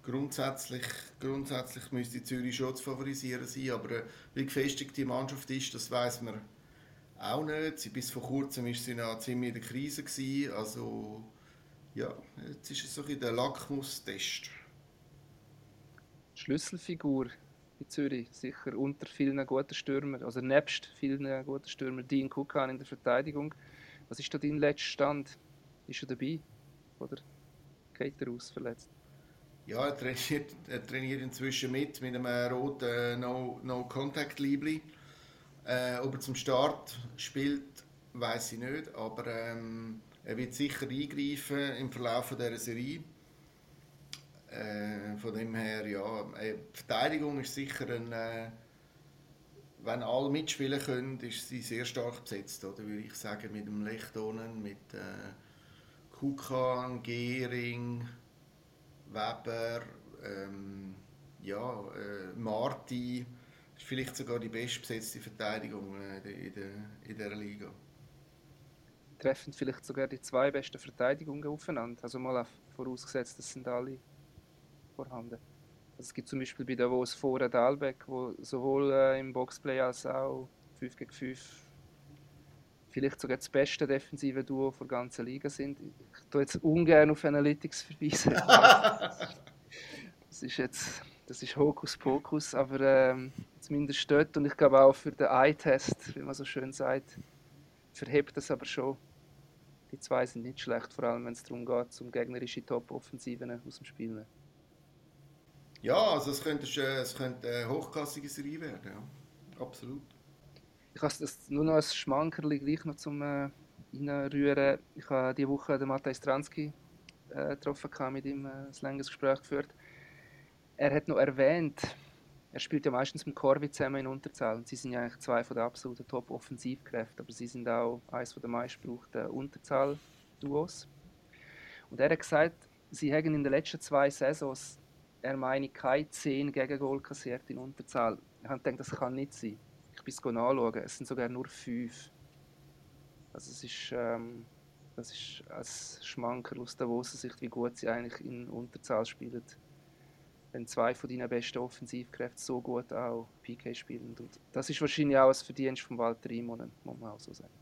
grundsätzlich, grundsätzlich müsste Zürich schon zu favorisieren sein, aber äh, wie gefestigt die Mannschaft ist, das weiß man auch nicht. Sie, bis vor kurzem war sie noch ziemlich in der Krise. Gewesen. Also ja, jetzt ist es so ein der Lackmustest. Schlüsselfigur in Zürich. Sicher unter vielen guten Stürmern, also nebst vielen guten Stürmern, Dean Kukan in der Verteidigung. Was ist da dein letzter Stand? Ist er dabei? Oder geht er aus verletzt? Ja, er trainiert, er trainiert inzwischen mit, mit einem roten No-Contact-Libri. No äh, ob er zum Start spielt, weiß ich nicht, aber ähm, er wird sicher eingreifen im Verlauf dieser Serie. Äh, von dem her, ja, äh, Verteidigung ist sicher ein, äh, wenn alle mitspielen können, ist sie sehr stark besetzt, oder würde ich sagen, mit dem Lechtonen, mit äh, Kukan, Gehring, Weber, ähm, ja, äh, Marti, ist vielleicht sogar die bestbesetzte Verteidigung äh, in, der, in dieser Liga. Treffen vielleicht sogar die zwei besten Verteidigungen aufeinander, also mal vorausgesetzt, das sind alle vorhanden. Also es gibt zum Beispiel bei Davos vor Dalbeck, wo sowohl äh, im Boxplay als auch 5 gegen 5 vielleicht sogar das beste defensive Duo der ganzen Liga sind. Ich tue jetzt ungern auf Analytics verweisen. das ist jetzt das ist Hokuspokus, aber ähm, zumindest dort und ich glaube auch für den Eye-Test, wie man so schön sagt, verhebt das aber schon. Die zwei sind nicht schlecht, vor allem wenn es darum geht, zum gegnerische Top-Offensiven aus dem Spiel nehmen. Ja, also es könnte, es könnte eine hochklassige werden, ja. absolut. Ich habe das nur noch als Schmankerli gleich noch zum äh. Ich habe diese Woche den Matej Stransky äh, getroffen, mit ihm äh, ein längeres Gespräch geführt. Er hat noch erwähnt, er spielt ja meistens mit Corvi zusammen in Unterzahl und sie sind ja eigentlich zwei von den absoluten Top-Offensivkräften, aber sie sind auch eines der meistgebrauchten Unterzahl-Duos. Und er hat gesagt, sie haben in den letzten zwei Saisons er meine keine 10 Gegengol kassiert in Unterzahl. Ich habe gedacht, das kann nicht sein. Ich bin es nachschauen, es sind sogar nur 5. Also es ist, ähm, das ist als Schmanker aus der Sicht, wie gut sie eigentlich in Unterzahl spielen. Wenn zwei von deinen besten Offensivkräften so gut auch PK spielen. Und das ist wahrscheinlich auch ein Verdienst von Walter Imonen, muss man auch so sagen.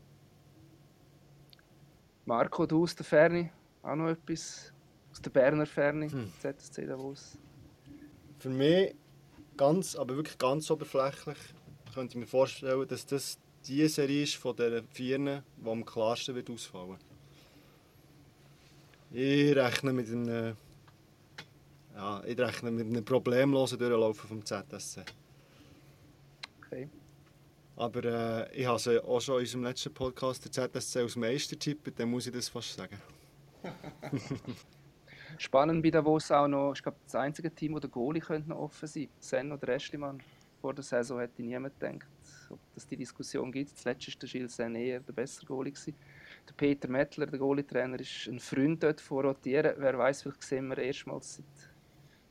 Marco, du aus der Ferne, auch noch etwas? Aus der Berner Ferne, hm. ZSC Davos? Für mich ganz, aber wirklich ganz oberflächlich, könnte ich mir vorstellen, dass das die Serie ist von den vier, die am klarsten wird ausfallen Ich rechne mit einem, ja, ich rechne mit einem problemlosen Durchlaufen vom ZSC. Okay. Aber äh, ich habe es auch schon in unserem letzten Podcast der ZSC als Meister tippt, dann muss ich das fast sagen. Spannend bei Davos auch noch, ich glaube, das einzige Team, wo der Goalie könnte noch offen sein Sen oder Eschlimann. Vor der Saison hätte niemand gedacht, ob es die Diskussion gibt. Zuletzt war der Gilles Sen eher der bessere Goalie. Gewesen. Der Peter Mettler, der Goalie-Trainer, ist ein Freund dort von Rotieren. Wer weiß, vielleicht sehen wir erstmals seit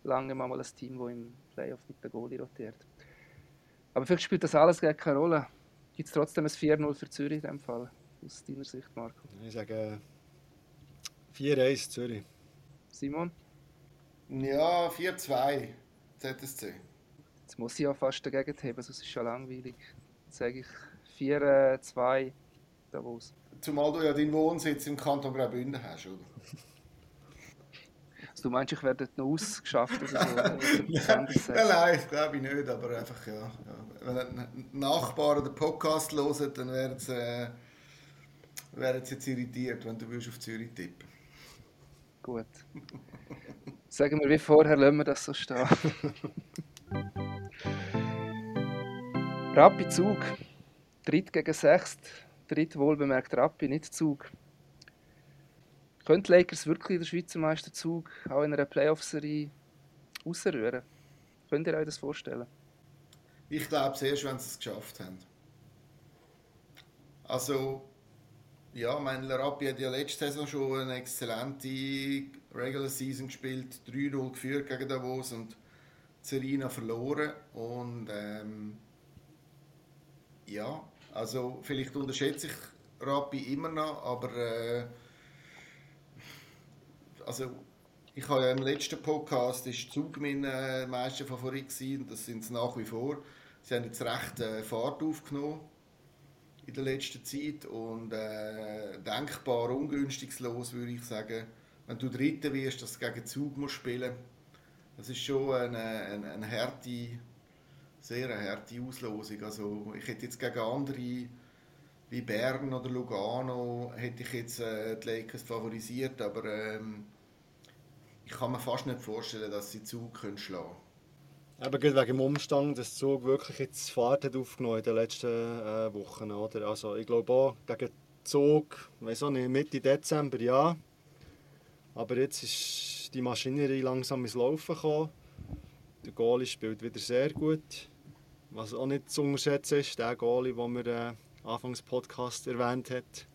langem mal ein Team, das im Playoff mit der Goalie rotiert. Aber vielleicht spielt das alles gar keine Rolle. Gibt es trotzdem ein 4-0 für Zürich in dem Fall? Aus deiner Sicht, Marco? Ich sage 4-1 Zürich. Simon? Ja, 4-2 ZSC. Jetzt muss ich ja fast dagegen heben, sonst ist es schon langweilig. Jetzt sage ich 4-2 Davos. Zumal du ja deinen Wohnsitz im Kanton Graubünden hast, oder? Also du meinst, ich werde noch ausgeschafft oder so? nein, nein, glaube ich nicht, aber einfach, ja. ja. Wenn Nachbarn den Podcast hören, dann werden sie, äh, jetzt irritiert, wenn du auf Zürich tippen Gut. Sagen wir wie vorher, lassen wir das so stehen. Rappi Zug. Dritt gegen Sechst. Dritt wohlbemerkt Rappi, nicht Zug. Könnte Lakers wirklich den Schweizer Meisterzug auch in einer Playoff-Serie rausrühren? Könnt ihr euch das vorstellen? Ich glaube es erst, wenn sie es geschafft haben. Also, ja, mein Larapi hat ja letzte Saison schon eine exzellente Regular Season gespielt, 3-0 geführt gegen Davos und Serena verloren. Und ähm, ja, also vielleicht unterschätze ich Rappi immer noch, aber äh, also ich habe ja im letzten Podcast ist Zug mein äh, meisten Favorit gewesen, das sind sie nach wie vor. Sie haben jetzt recht äh, Fahrt aufgenommen in der letzten Zeit und äh, denkbar ungünstiges Los, würde ich sagen. Wenn du Dritter wirst, dass du gegen Zug musst spielen das ist schon eine, eine, eine harte, sehr eine harte Auslosung. Also ich hätte jetzt gegen andere wie Bern oder Lugano hätte ich jetzt äh, die Lakers favorisiert, aber ähm, ich kann mir fast nicht vorstellen, dass sie Zug können schlagen können. Eben wegen dem Umstand, dass Zug wirklich jetzt Fahrt hat aufgenommen in den letzten äh, Wochen. Oder? Also ich glaube auch, gegen Zug, weiß auch nicht, Mitte Dezember ja. Aber jetzt ist die Maschinerie langsam ins Laufen gekommen. Der Goalie spielt wieder sehr gut. Was auch nicht zu unterschätzen ist, der Goalie, den wir äh, Anfangs Podcast erwähnt hat.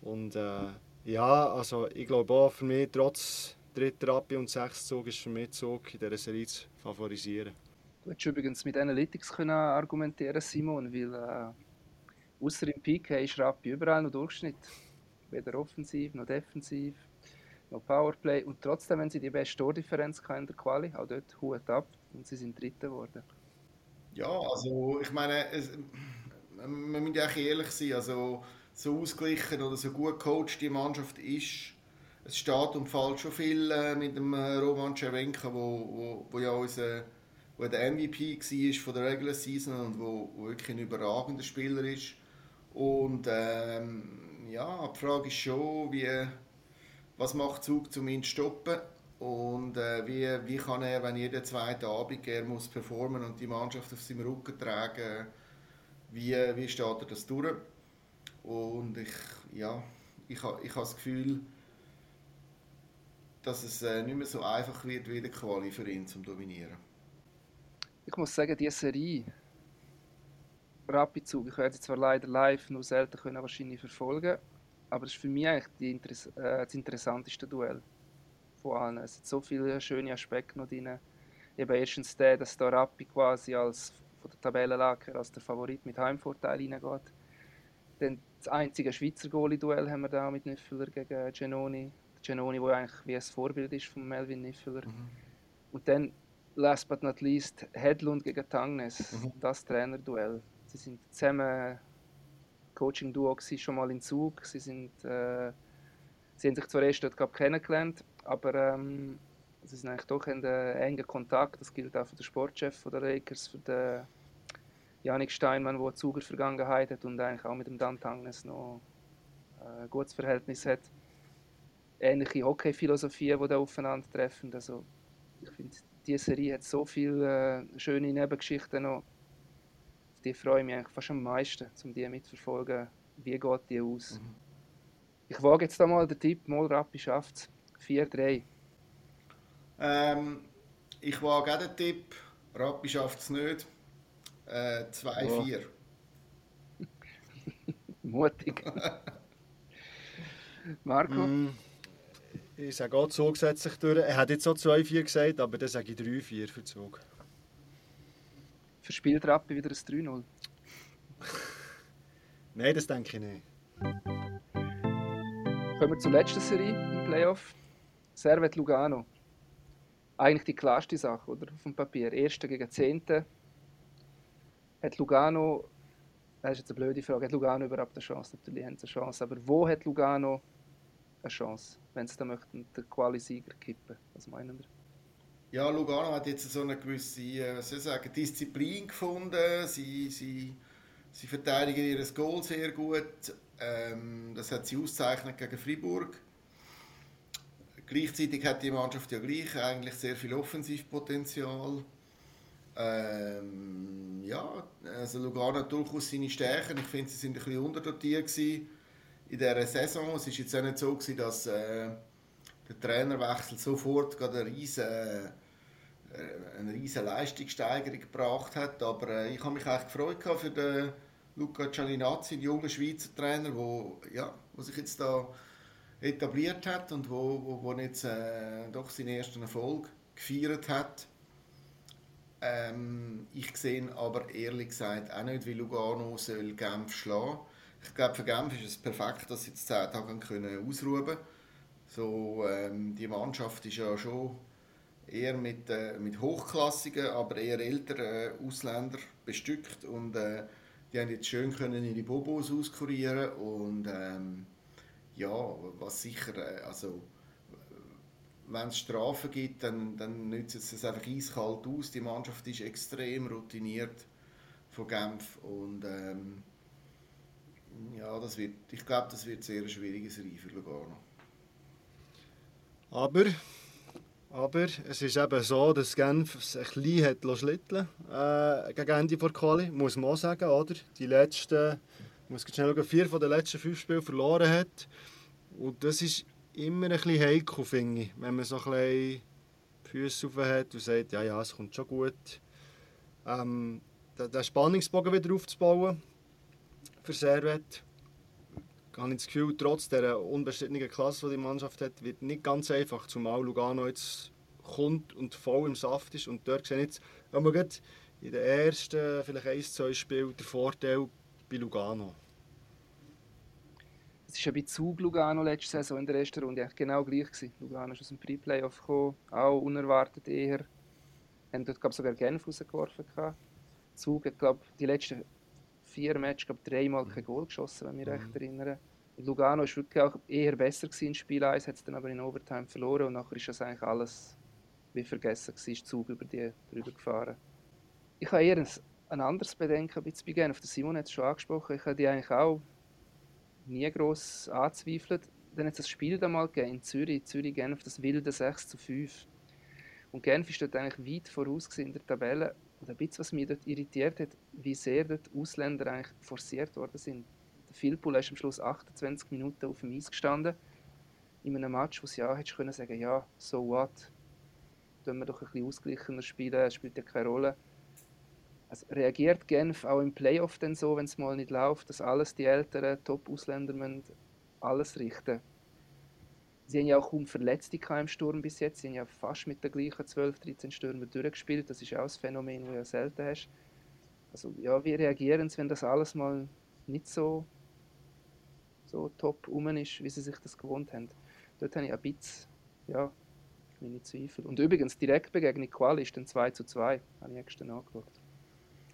Und äh, ja, also ich glaube auch für mich, trotz dritter Rappi und sechs Zug, ist für mich Zug in dieser Serie zu favorisieren. Du hättest übrigens mit Analytics können argumentieren Simon, weil äh, außer im PK ist Rappi überall noch Durchschnitt. Weder offensiv noch defensiv, noch Powerplay. Und trotzdem, wenn sie die beste Tordifferenz in der Quali, auch dort Hut ab und sie sind Dritter geworden. Ja, also ich meine, es, man muss ja ehrlich sein, also so ausgeglichen oder so gut coacht die Mannschaft ist, es steht und fällt schon viel äh, mit dem äh, Roman Cervenka, wo, wo, wo ja unser, wo der MVP war von der Regular Season und wo, wo wirklich ein überragender Spieler ist. Und ähm, ja, die Frage ist schon, wie, was macht Zug, um ihn zu stoppen? Und äh, wie, wie kann er, wenn jeden zweiten Abend er muss performen und die Mannschaft auf seinem Rücken tragen, wie, wie steht er das durch? Und ich, ja, ich, ich habe das Gefühl, dass es äh, nicht mehr so einfach wird wie der Quali für ihn zum Dominieren. Ich muss sagen, diese Serie Rapid-Zug, ich werde sie zwar leider live nur selten können wahrscheinlich verfolgen, aber es ist für mich eigentlich die Interess äh, das interessanteste Duell von allen. Es sind so viele schöne Aspekte noch drin. Eben erstens der, dass da Rapid quasi als von der Tabellenlage als der Favorit mit Heimvorteil reingeht. Dann das einzige Schweizer Goalie-Duell haben wir da mit Nüffeler gegen Genoni. Genoni, der eigentlich wie ein Vorbild ist von Melvin Nüffeler. Mhm. Und dann, last but not least, Hedlund gegen Tangnes, mhm. das Trainerduell. Sie sind zusammen Coaching-Duo schon mal in Zug. Sie, sind, äh, sie haben sich zwar erst dort kennengelernt, aber ähm, sie sind eigentlich doch in engen Kontakt. Das gilt auch für den Sportchef der Lakers, für den Janik Steinmann, der Zuger Vergangenheit hat und eigentlich auch mit dem Dan Tangnes noch äh, ein gutes Verhältnis hat. Ähnliche Hockey-Philosophien, die da aufeinandertreffen. Also, ich finde, diese Serie hat so viele äh, schöne Nebengeschichten noch. Auf die freue ich mich eigentlich fast am meisten, um die mitzuverfolgen. Wie geht die aus? Mhm. Ich wage jetzt mal den Tipp, mal Rappi schafft es. 4-3. Ähm, ich wage auch den Tipp, Rappi schafft es nicht. Äh, 2-4. Oh. Mutig. Marco? Mm, ich sage auch, Zug setzt sich durch. Er hat jetzt auch 2-4 gesagt, aber dann sage ich 3-4 für Zug. Verspielt Rappi wieder ein 3-0? Nein, das denke ich nicht. Kommen wir zur letzten Serie im Playoff. Servet Lugano eigentlich die klarste Sache, oder? Auf dem Papier. Erster gegen Zehnte. Hat Lugano, das ist jetzt eine blöde Frage, hat Lugano überhaupt eine Chance? Natürlich haben sie eine Chance, aber wo hat Lugano eine Chance, wenn sie da möchten, den Quali-Sieger kippen? Was meinen wir? Ja, Lugano hat jetzt so eine gewisse äh, sagen, Disziplin gefunden. Sie, sie, sie verteidigen ihr Goal sehr gut. Ähm, das hat sie auszeichnet gegen Fribourg. Gleichzeitig hat die Mannschaft ja gleich eigentlich sehr viel Offensivpotenzial. Ähm, ja, also Lugano hat durchaus seine Stärken. Ich finde, sie sind ein bisschen unterdotiert in dieser Saison. Es war jetzt auch nicht so, gewesen, dass äh, der Trainerwechsel sofort eine riesige, äh, eine riesige Leistungssteigerung gebracht hat. Aber äh, ich habe mich eigentlich gefreut für den Luca Cialinazzi, den jungen Schweizer Trainer, wo, ja, sich jetzt da etabliert hat und wo, wo, wo jetzt äh, doch seinen ersten Erfolg gefeiert hat. Ähm, ich sehe aber ehrlich gesagt auch nicht, wie Lugano soll Genf schlagen Ich glaube, für Genf ist es perfekt, dass sie jetzt zehn Tage können ausruhen können. So, ähm, die Mannschaft ist ja schon eher mit, äh, mit hochklassigen, aber eher älteren äh, Ausländern bestückt und äh, die haben jetzt schön können ihre Bobos auskurieren und ähm, ja, was sicher, äh, also wenn es Strafen gibt, dann, dann nützt es es einfach eiskalt aus. Die Mannschaft ist extrem routiniert von Genf und ähm, ja, das wird, ich glaube, das wird sehr schwierige Serie für Lugano. Aber, aber es ist eben so, dass Genf sich ein bisschen hat schlitteln äh, gegen Ende der Quali, muss man auch sagen, oder? Die letzten, muss schnell schauen, vier von den letzten fünf Spielen verloren hat. Und das ist immer ein bisschen heikel, finde ich, wenn man so ein bisschen Füße auf hat und sagt, ja, ja, es kommt schon gut. Ähm, den Spannungsbogen wieder aufzubauen für Servet, habe das Gefühl, trotz der unbestrittenen Klasse, die die Mannschaft hat, wird nicht ganz einfach, zumal Lugano jetzt kommt und voll im Saft ist. Und dort sehe ich jetzt, wenn man in den ersten, vielleicht ein, zwei Spielen, der Vorteil bei Lugano. Es war ja bei Zug Lugano letzte Saison in der ersten Runde genau gleich. Gewesen. Lugano ist aus dem Pre-Playoff gekommen, auch unerwartet eher. Haben dort glaub, sogar Genf rausgeworfen. Zug hat glaube die letzten vier Matches glaub, dreimal kein Goal geschossen, wenn ich mich mhm. recht erinnere. Und Lugano war wirklich auch eher besser in Spiel 1, hat es dann aber in Overtime verloren und nachher ist das eigentlich alles wie vergessen gewesen, Zug über die drüber gefahren. Ich habe eher ein, ein anderes Bedenken bei Genf. Der Simon hat es schon angesprochen. Ich habe die eigentlich auch nie gross anzweifelt. Dann hat es das Spiel da mal gegeben in Zürich, Zürich-Genf, das wilde 6 zu 5. Und Genf ist dort eigentlich weit voraus in der Tabelle. Und ein bisschen, was mich dort irritiert hat, wie sehr dort Ausländer eigentlich forciert worden sind. Der Philpool ist am Schluss 28 Minuten auf dem Eis gestanden. In einem Match, wo sie ja hättest können sagen, ja, so what, tun wir doch ein bisschen ausgeglichener spielen, spielt ja keine Rolle. Also reagiert Genf auch im Playoff denn so, wenn es mal nicht läuft, dass alles die älteren Top-Ausländer alles richten Sie haben ja auch kaum Verletzte im Sturm bis jetzt. Sie haben ja fast mit den gleichen 12, 13 Stürmen durchgespielt. Das ist auch ein Phänomen, das du ja selten hast. Also ja, wie reagieren sie, wenn das alles mal nicht so, so top um ist, wie sie sich das gewohnt haben? Dort habe ich ein bisschen ja, meine Zweifel. Und übrigens, Direktbegegnung Quali ist dann 2 zu 2. Habe ich gestern angeschaut.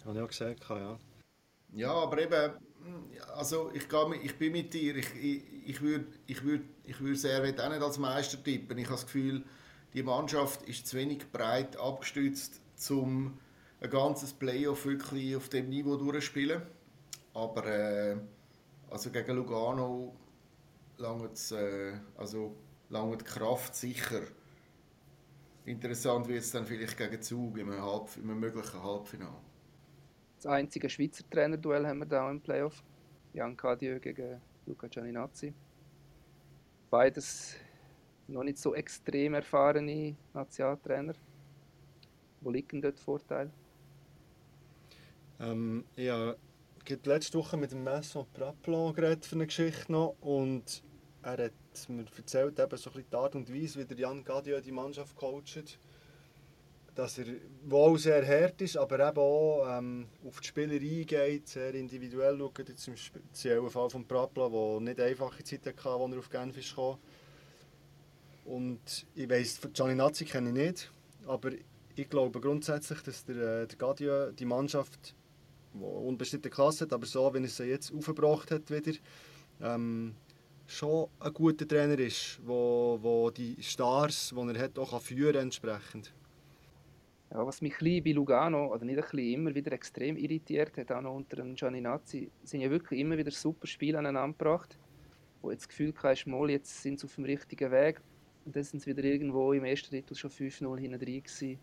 Habe ich auch gesagt, ja. Ja, aber eben, also ich, gehe, ich bin mit dir. Ich, ich, ich würde ich würd, ich würd Servet auch nicht als Meister tippen. Ich habe das Gefühl, die Mannschaft ist zu wenig breit abgestützt, um ein ganzes Playoff wirklich auf dem Niveau durchzuspielen. Aber äh, also gegen Lugano lange äh, also lange die Kraft sicher. Interessant wird es dann vielleicht gegen Zug einem möglichen Halbfinale. Das einzige Schweizer Trainerduell haben wir da im Playoff. Jan Cadieux gegen Luca Gianinazzi. Beides noch nicht so extrem erfahrene Nationaltrainer. Wo liegt denn dort der Vorteil? Ähm, ja, ich letzte Woche mit dem Messon Praplan geredet für eine Geschichte noch und er hat mir erzählt, eben so ein bisschen die Art und Weise, wie der Jan Gadieu die Mannschaft coacht dass er wohl sehr hart ist, aber eben auch ähm, auf die Spieler eingeht, sehr individuell schaut. Jetzt im speziellen Fall von Prapla, der nicht einfache Zeit hatte, als er auf Genf gekommen. Und ich weiss, Gianni Nazzi kenne ich nicht, aber ich glaube grundsätzlich, dass der, äh, der Gadio die Mannschaft, die unbestimmte Klasse hat, aber so, wie er sie jetzt aufgebracht hat wieder, ähm, schon ein guter Trainer ist, wo die Stars, die er hat, auch führen entsprechend. Ja, was mich ein bei Lugano, oder nicht ein bisschen, immer wieder extrem irritiert hat, auch noch unter dem Gianninazzi, sind ja wirklich immer wieder super Spiele aneinander gebracht, wo jetzt das Gefühl hast, mal, jetzt sind sie auf dem richtigen Weg und dann sind sie wieder irgendwo im ersten Drittel schon 5-0 hinten drin gewesen.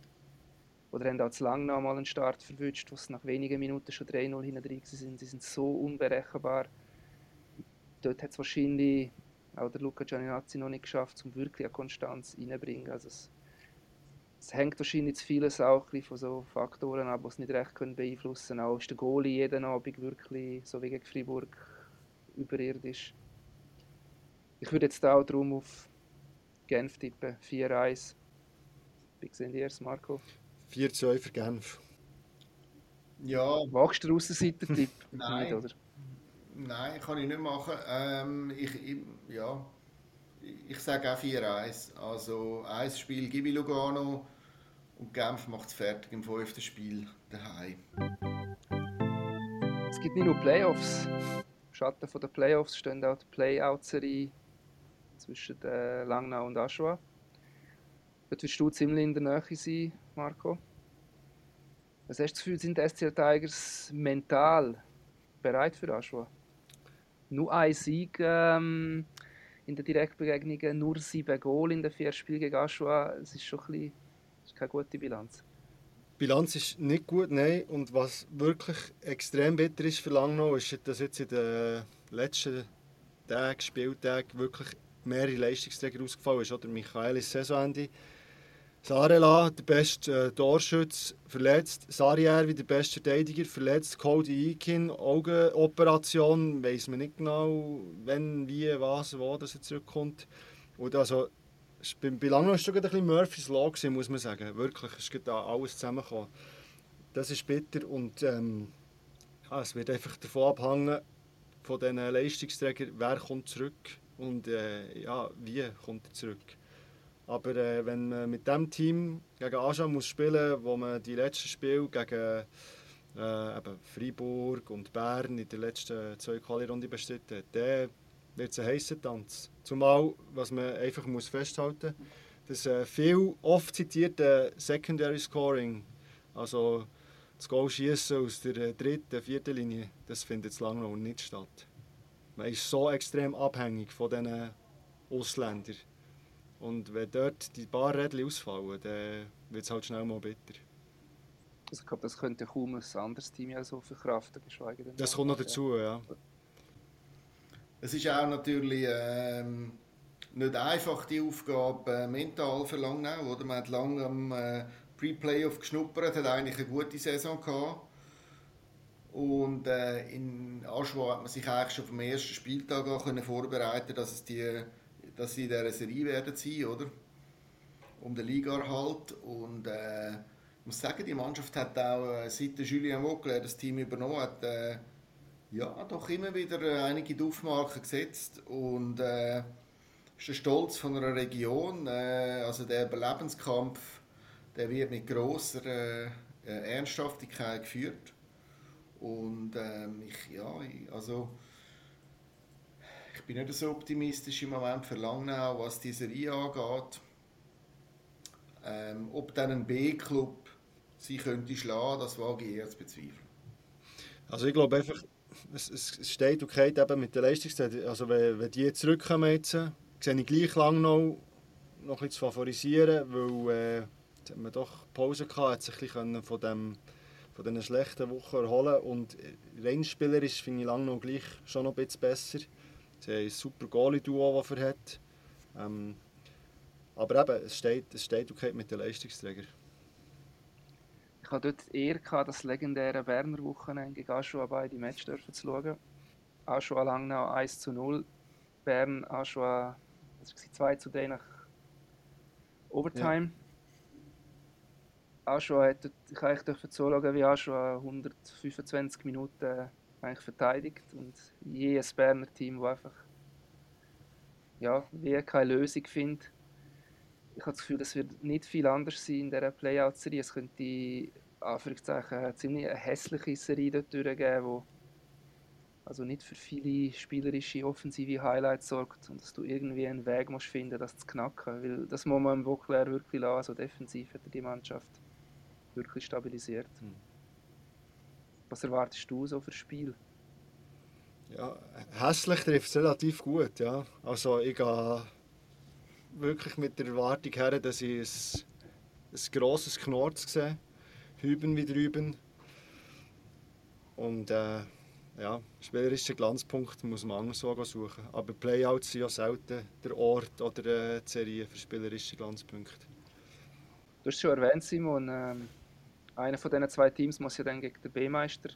Oder haben auch zu lang noch mal einen Start verwünscht, wo sie nach wenigen Minuten schon 3-0 hinten drin sind. Sie sind so unberechenbar. Dort hat es wahrscheinlich auch der Luca Gianninazzi noch nicht geschafft, um wirklich eine Konstanz reinzubringen. Also hängt wahrscheinlich zu vieles auch von so Faktoren ab, die es nicht recht können beeinflussen können. Auch ist der Goalie jeden Abend wirklich, so wie gegen Freiburg, überirdisch. Ich würde jetzt auch darum auf Genf tippen, 4-1. Wie sehen ihr es, Marco? 4-2 für Genf. Ja. Wagst du den Aussenseiter-Tipp? Nein. Nicht, oder? Nein, kann ich nicht machen. Ähm, ich, ich, ja, ich sage auch 4-1. Also ein Spiel gebe ich Lugano und Genf macht es fertig im fünften Spiel daheim. Es gibt nicht nur Playoffs. Im Schatten der Playoffs stehen auch die Playout-Serie zwischen äh, Langnau und Aschua. Dort wirst du ziemlich in der Nähe sein, Marco. Was hast du das Gefühl, sind die SCL Tigers mental bereit für Aschua? Nur ein Sieg ähm, in den Direktbegegnungen, nur sieben Goal in den vier Spielen gegen Aschua. Es ist schon ein bisschen, ist keine gute Bilanz. Die Bilanz ist nicht gut, nein. Und was wirklich extrem bitter ist für Langnau, ist, dass jetzt in den letzten Tagen, Spieltagen wirklich mehrere Leistungsträger ausgefallen sind. Oder Michael ist Saisonende Sarela, der beste äh, Torschütz, verletzt. Sarjärvi, der beste Verteidiger, verletzt. Cody Eikin, Augenoperation. Weiß man nicht genau, wenn, wie, was, wo das jetzt zurückkommt. Und also, bei, bei Langnau schon ein bisschen Murphys Law, gewesen, muss man sagen. Wirklich, es ist alles zusammengekommen. Das ist bitter und ähm, ja, es wird einfach davon abhängen, von diesen Leistungsträgern, wer kommt zurück und äh, ja, wie kommt er zurück. Aber äh, wenn man mit dem Team gegen Aja muss spielen, wo man die letzten Spiele gegen äh, Freiburg und Bern in der letzten zwei Quali-Runde bestritten hat, wird es ein heißer Tanz. Zumal, was man einfach muss festhalten muss, das äh, viel oft zitierte Secondary Scoring, also das Goal schießen aus der äh, dritten, vierten Linie, das findet lange noch nicht statt. Man ist so extrem abhängig von diesen Ausländern. Und wenn dort die paar Rädchen ausfallen, dann wird es halt schnell mal bitter. Also ich glaube, das könnte kaum ein anderes Team ja so verkraften, geschweige denn. Das kommt noch dazu, ja. Es ist auch natürlich ähm, nicht einfach die Aufgabe äh, mental für Langnau. Oder? Man hat lange am äh, Pre-Playoff geschnuppert, hat eigentlich eine gute Saison gehabt. Und äh, in Aschua hat man sich eigentlich schon vom ersten Spieltag an können vorbereiten, dass es die dass sie in dieser Serie werden sein, oder? Um den Ligaerhalt. Und äh, ich muss sagen, die Mannschaft hat auch, äh, seit Julien Vogler das Team übernommen hat, äh, ja, doch immer wieder einige Duftmarken gesetzt. Und äh, ist der Stolz von einer Region. Äh, also der Überlebenskampf, der wird mit grosser äh, Ernsthaftigkeit geführt. Und ähm, ich, ja, also ich bin nicht so optimistisch im Moment für Langnau, was die Serie angeht. Ähm, ob dann ein B-Club sie könnte schlagen, das wage ich eher zu bezweifeln. Also ich glaube einfach, es, es steht und geht eben mit der Leistungszeit. Also wenn, wenn die zurückkommen jetzt, sehe ich gleich Langnau noch ein bisschen zu favorisieren, weil äh, jetzt hat man doch Pause gehabt, hat sich ein von dem von diesen schlechten Wochen erholen und rein spielerisch finde ich Langnau gleich schon noch ein bisschen besser. Sie haben ein super Goalie-Duo, das er hat. Ähm, aber eben, es steht, es steht okay mit den Leistungsträgern. Ich hatte dort eher gehabt, das legendäre Berner Wochenende gegen Aschua beide Match dürfen zu schauen. Aschua Langnau 1 zu 0, Bern Aschua 2 zu 3 nach Overtime. Ja. Aschua hat ich eigentlich zuschauen, wie Aschua 125 Minuten eigentlich verteidigt und jedes Berner Team, das einfach ja, wie keine Lösung findet. Ich habe das Gefühl, es wird nicht viel anders sein in dieser Playout-Serie. Es könnte Anführungszeichen eine ziemlich hässliche Serie dort durchgeben, wo also nicht für viele spielerische, offensive Highlights sorgt und dass du irgendwie einen Weg musst finden, das zu knacken. Weil das muss man im Vauclair wirklich lassen. Also defensiv hat er die Mannschaft wirklich stabilisiert. Mhm. Was erwartest du so für Spiel? Ja, hässlich trifft es relativ gut. Ja. Also ich gehe wirklich mit der Erwartung her, dass ich ein, ein grosses Knorz sehe. Hüben wie drüben. Und äh, ja, spielerischer Glanzpunkt muss man anderswo suchen. Aber Playouts sind ja selten der Ort oder äh, die Serie für spielerische Glanzpunkte. Du hast schon erwähnt, Simon. Ähm einer von diesen zwei Teams muss ja dann gegen den B-Meister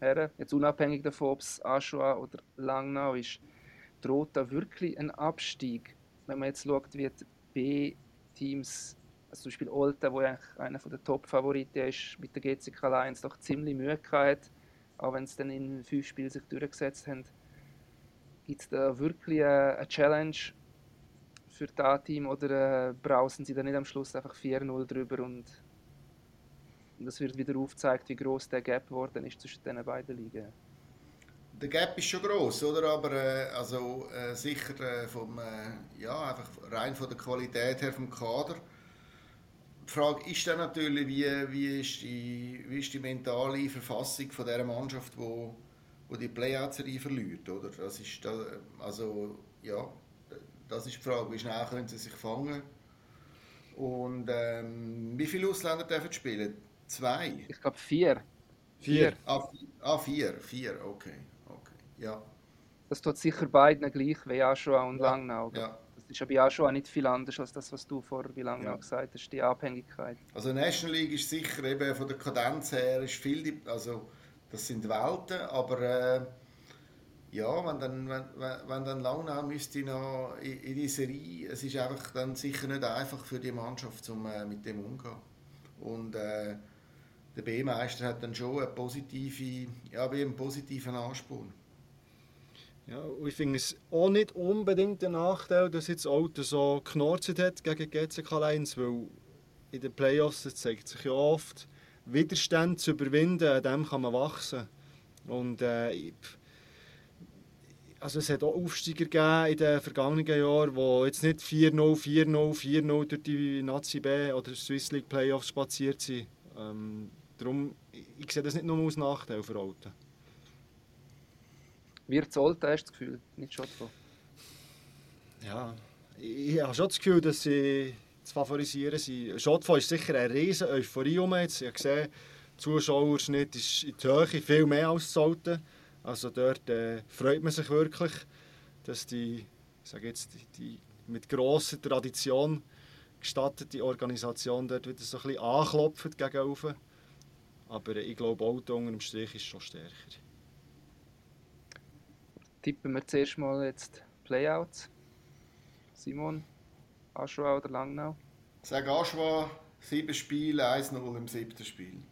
her. Jetzt unabhängig davon, ob es Aschua oder Langnau ist, droht da wirklich ein Abstieg. Wenn man jetzt schaut, wie die B-Teams, also zum Beispiel Olten, wo ja einer der Top-Favoriten ist, mit der GCK Alliance doch ziemlich Mühe hat, auch wenn es dann in fünf Spielen sich durchgesetzt haben. Gibt es da wirklich eine Challenge für das Team oder äh, brausen sie dann nicht am Schluss einfach 4-0 drüber und es wird wieder aufgezeigt, wie groß der Gap geworden ist zwischen diesen beiden Ligen. der Gap ist schon groß, oder? Aber äh, also äh, sicher äh, vom äh, ja einfach rein von der Qualität her vom Kader. Die Frage ist dann natürlich, wie, wie, ist die, wie ist die mentale Verfassung von der Mannschaft, wo, wo die Playout-Serie verliert, oder? Das ist da, also ja, das ist die Frage, wie schnell können sie sich fangen? Und ähm, wie viele Ausländer dürfen spielen? Zwei? Ich glaube vier. Vier. Ah, ah, vier, vier, okay. Ja. Das tut sicher beiden gleich wie Aschua und ja. Langnau. Ja. Ist ja bei Aschua nicht viel anders als das, was du vor wie Langnau Ja. gesagt hast, die Abhängigkeit. Also National League ist sicher eben von der Kadenz her ist viel, also das sind Welten, aber äh, ja, wenn dann, wenn, wenn, wenn dann Langnau müsste noch in, in die Serie, es ist einfach dann sicher nicht einfach für die Mannschaft, um äh, mit dem umzugehen. Und äh, der B-Meister hat dann schon eine positive, ja, wie einen positiven Ansporn. Ja, ich finde es auch nicht unbedingt ein Nachteil, dass jetzt Auto so geknurzt hat gegen GCK Lions, weil in den Playoffs das zeigt sich ja oft, Widerstand zu überwinden, an dem kann man wachsen. Und äh, also es hat auch Aufsteiger gegeben in den vergangenen Jahren, die jetzt nicht 4-0, 4-0, 4-0 durch die Nazi B oder Swiss League Playoffs spaziert sind. Ähm, darum, ich, ich sehe das nicht nur als Nachteil für Alten. Wird Olten, hast du das Gefühl? Nicht Schotto. Ja, ich, habe schon das Gefühl, dass sie zu favorisieren sind. Schotfo ist sicher eine riesige Euphorie um jetzt. Ich habe gesehen, der Zuschauerschnitt ist in die Höhe, viel mehr als zu Alten. Also dort äh, freut man sich wirklich, dass die, ich jetzt, die, die mit grosser Tradition gestattete Organisation dort wieder so ein bisschen anklopft gegen. Aber ich glaube, Auto unter dem Strich ist schon stärker. Tippen wir zuerst mal jetzt Playouts. Simon, Aschua oder Langnau? Sag Aschwa, sieben Spiele, 1-0 im siebten Spiel.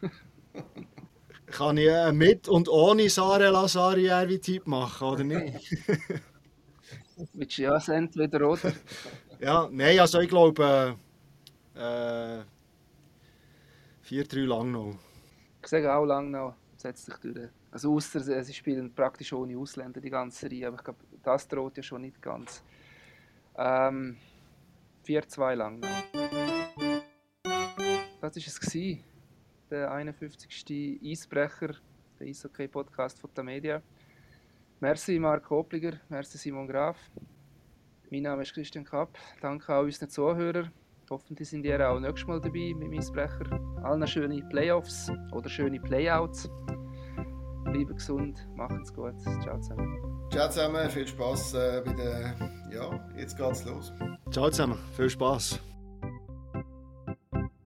Kann ich äh, mit und ohne Sare Lazari wie Tipp machen, oder nicht? Willst du ja es entweder oder? Ja, nein, also ich glaube äh, äh, 4-3 lang noch. Ich sage auch Langnau, setzt sich durch. Also ausser sie sie spielen praktisch ohne Ausländer die ganze Serie, aber ich glaube, das droht ja schon nicht ganz. Ähm, 4-2 Langnau. Das war es, gewesen, der 51. Eisbrecher, der Eishockey-Podcast von der Media. Merci Marc Hopliger, merci Simon Graf. Mein Name ist Christian Kapp. Danke auch unseren Zuhörern. Hoffentlich sind ihr auch nächstes Mal dabei mit dem Eisbrecher. Allen schöne Playoffs oder schöne Playouts. Bleiben gesund, machen's gut. Ciao zusammen. Ciao zusammen, viel Spaß äh, bei der. Ja, jetzt geht's los. Ciao zusammen, viel Spaß.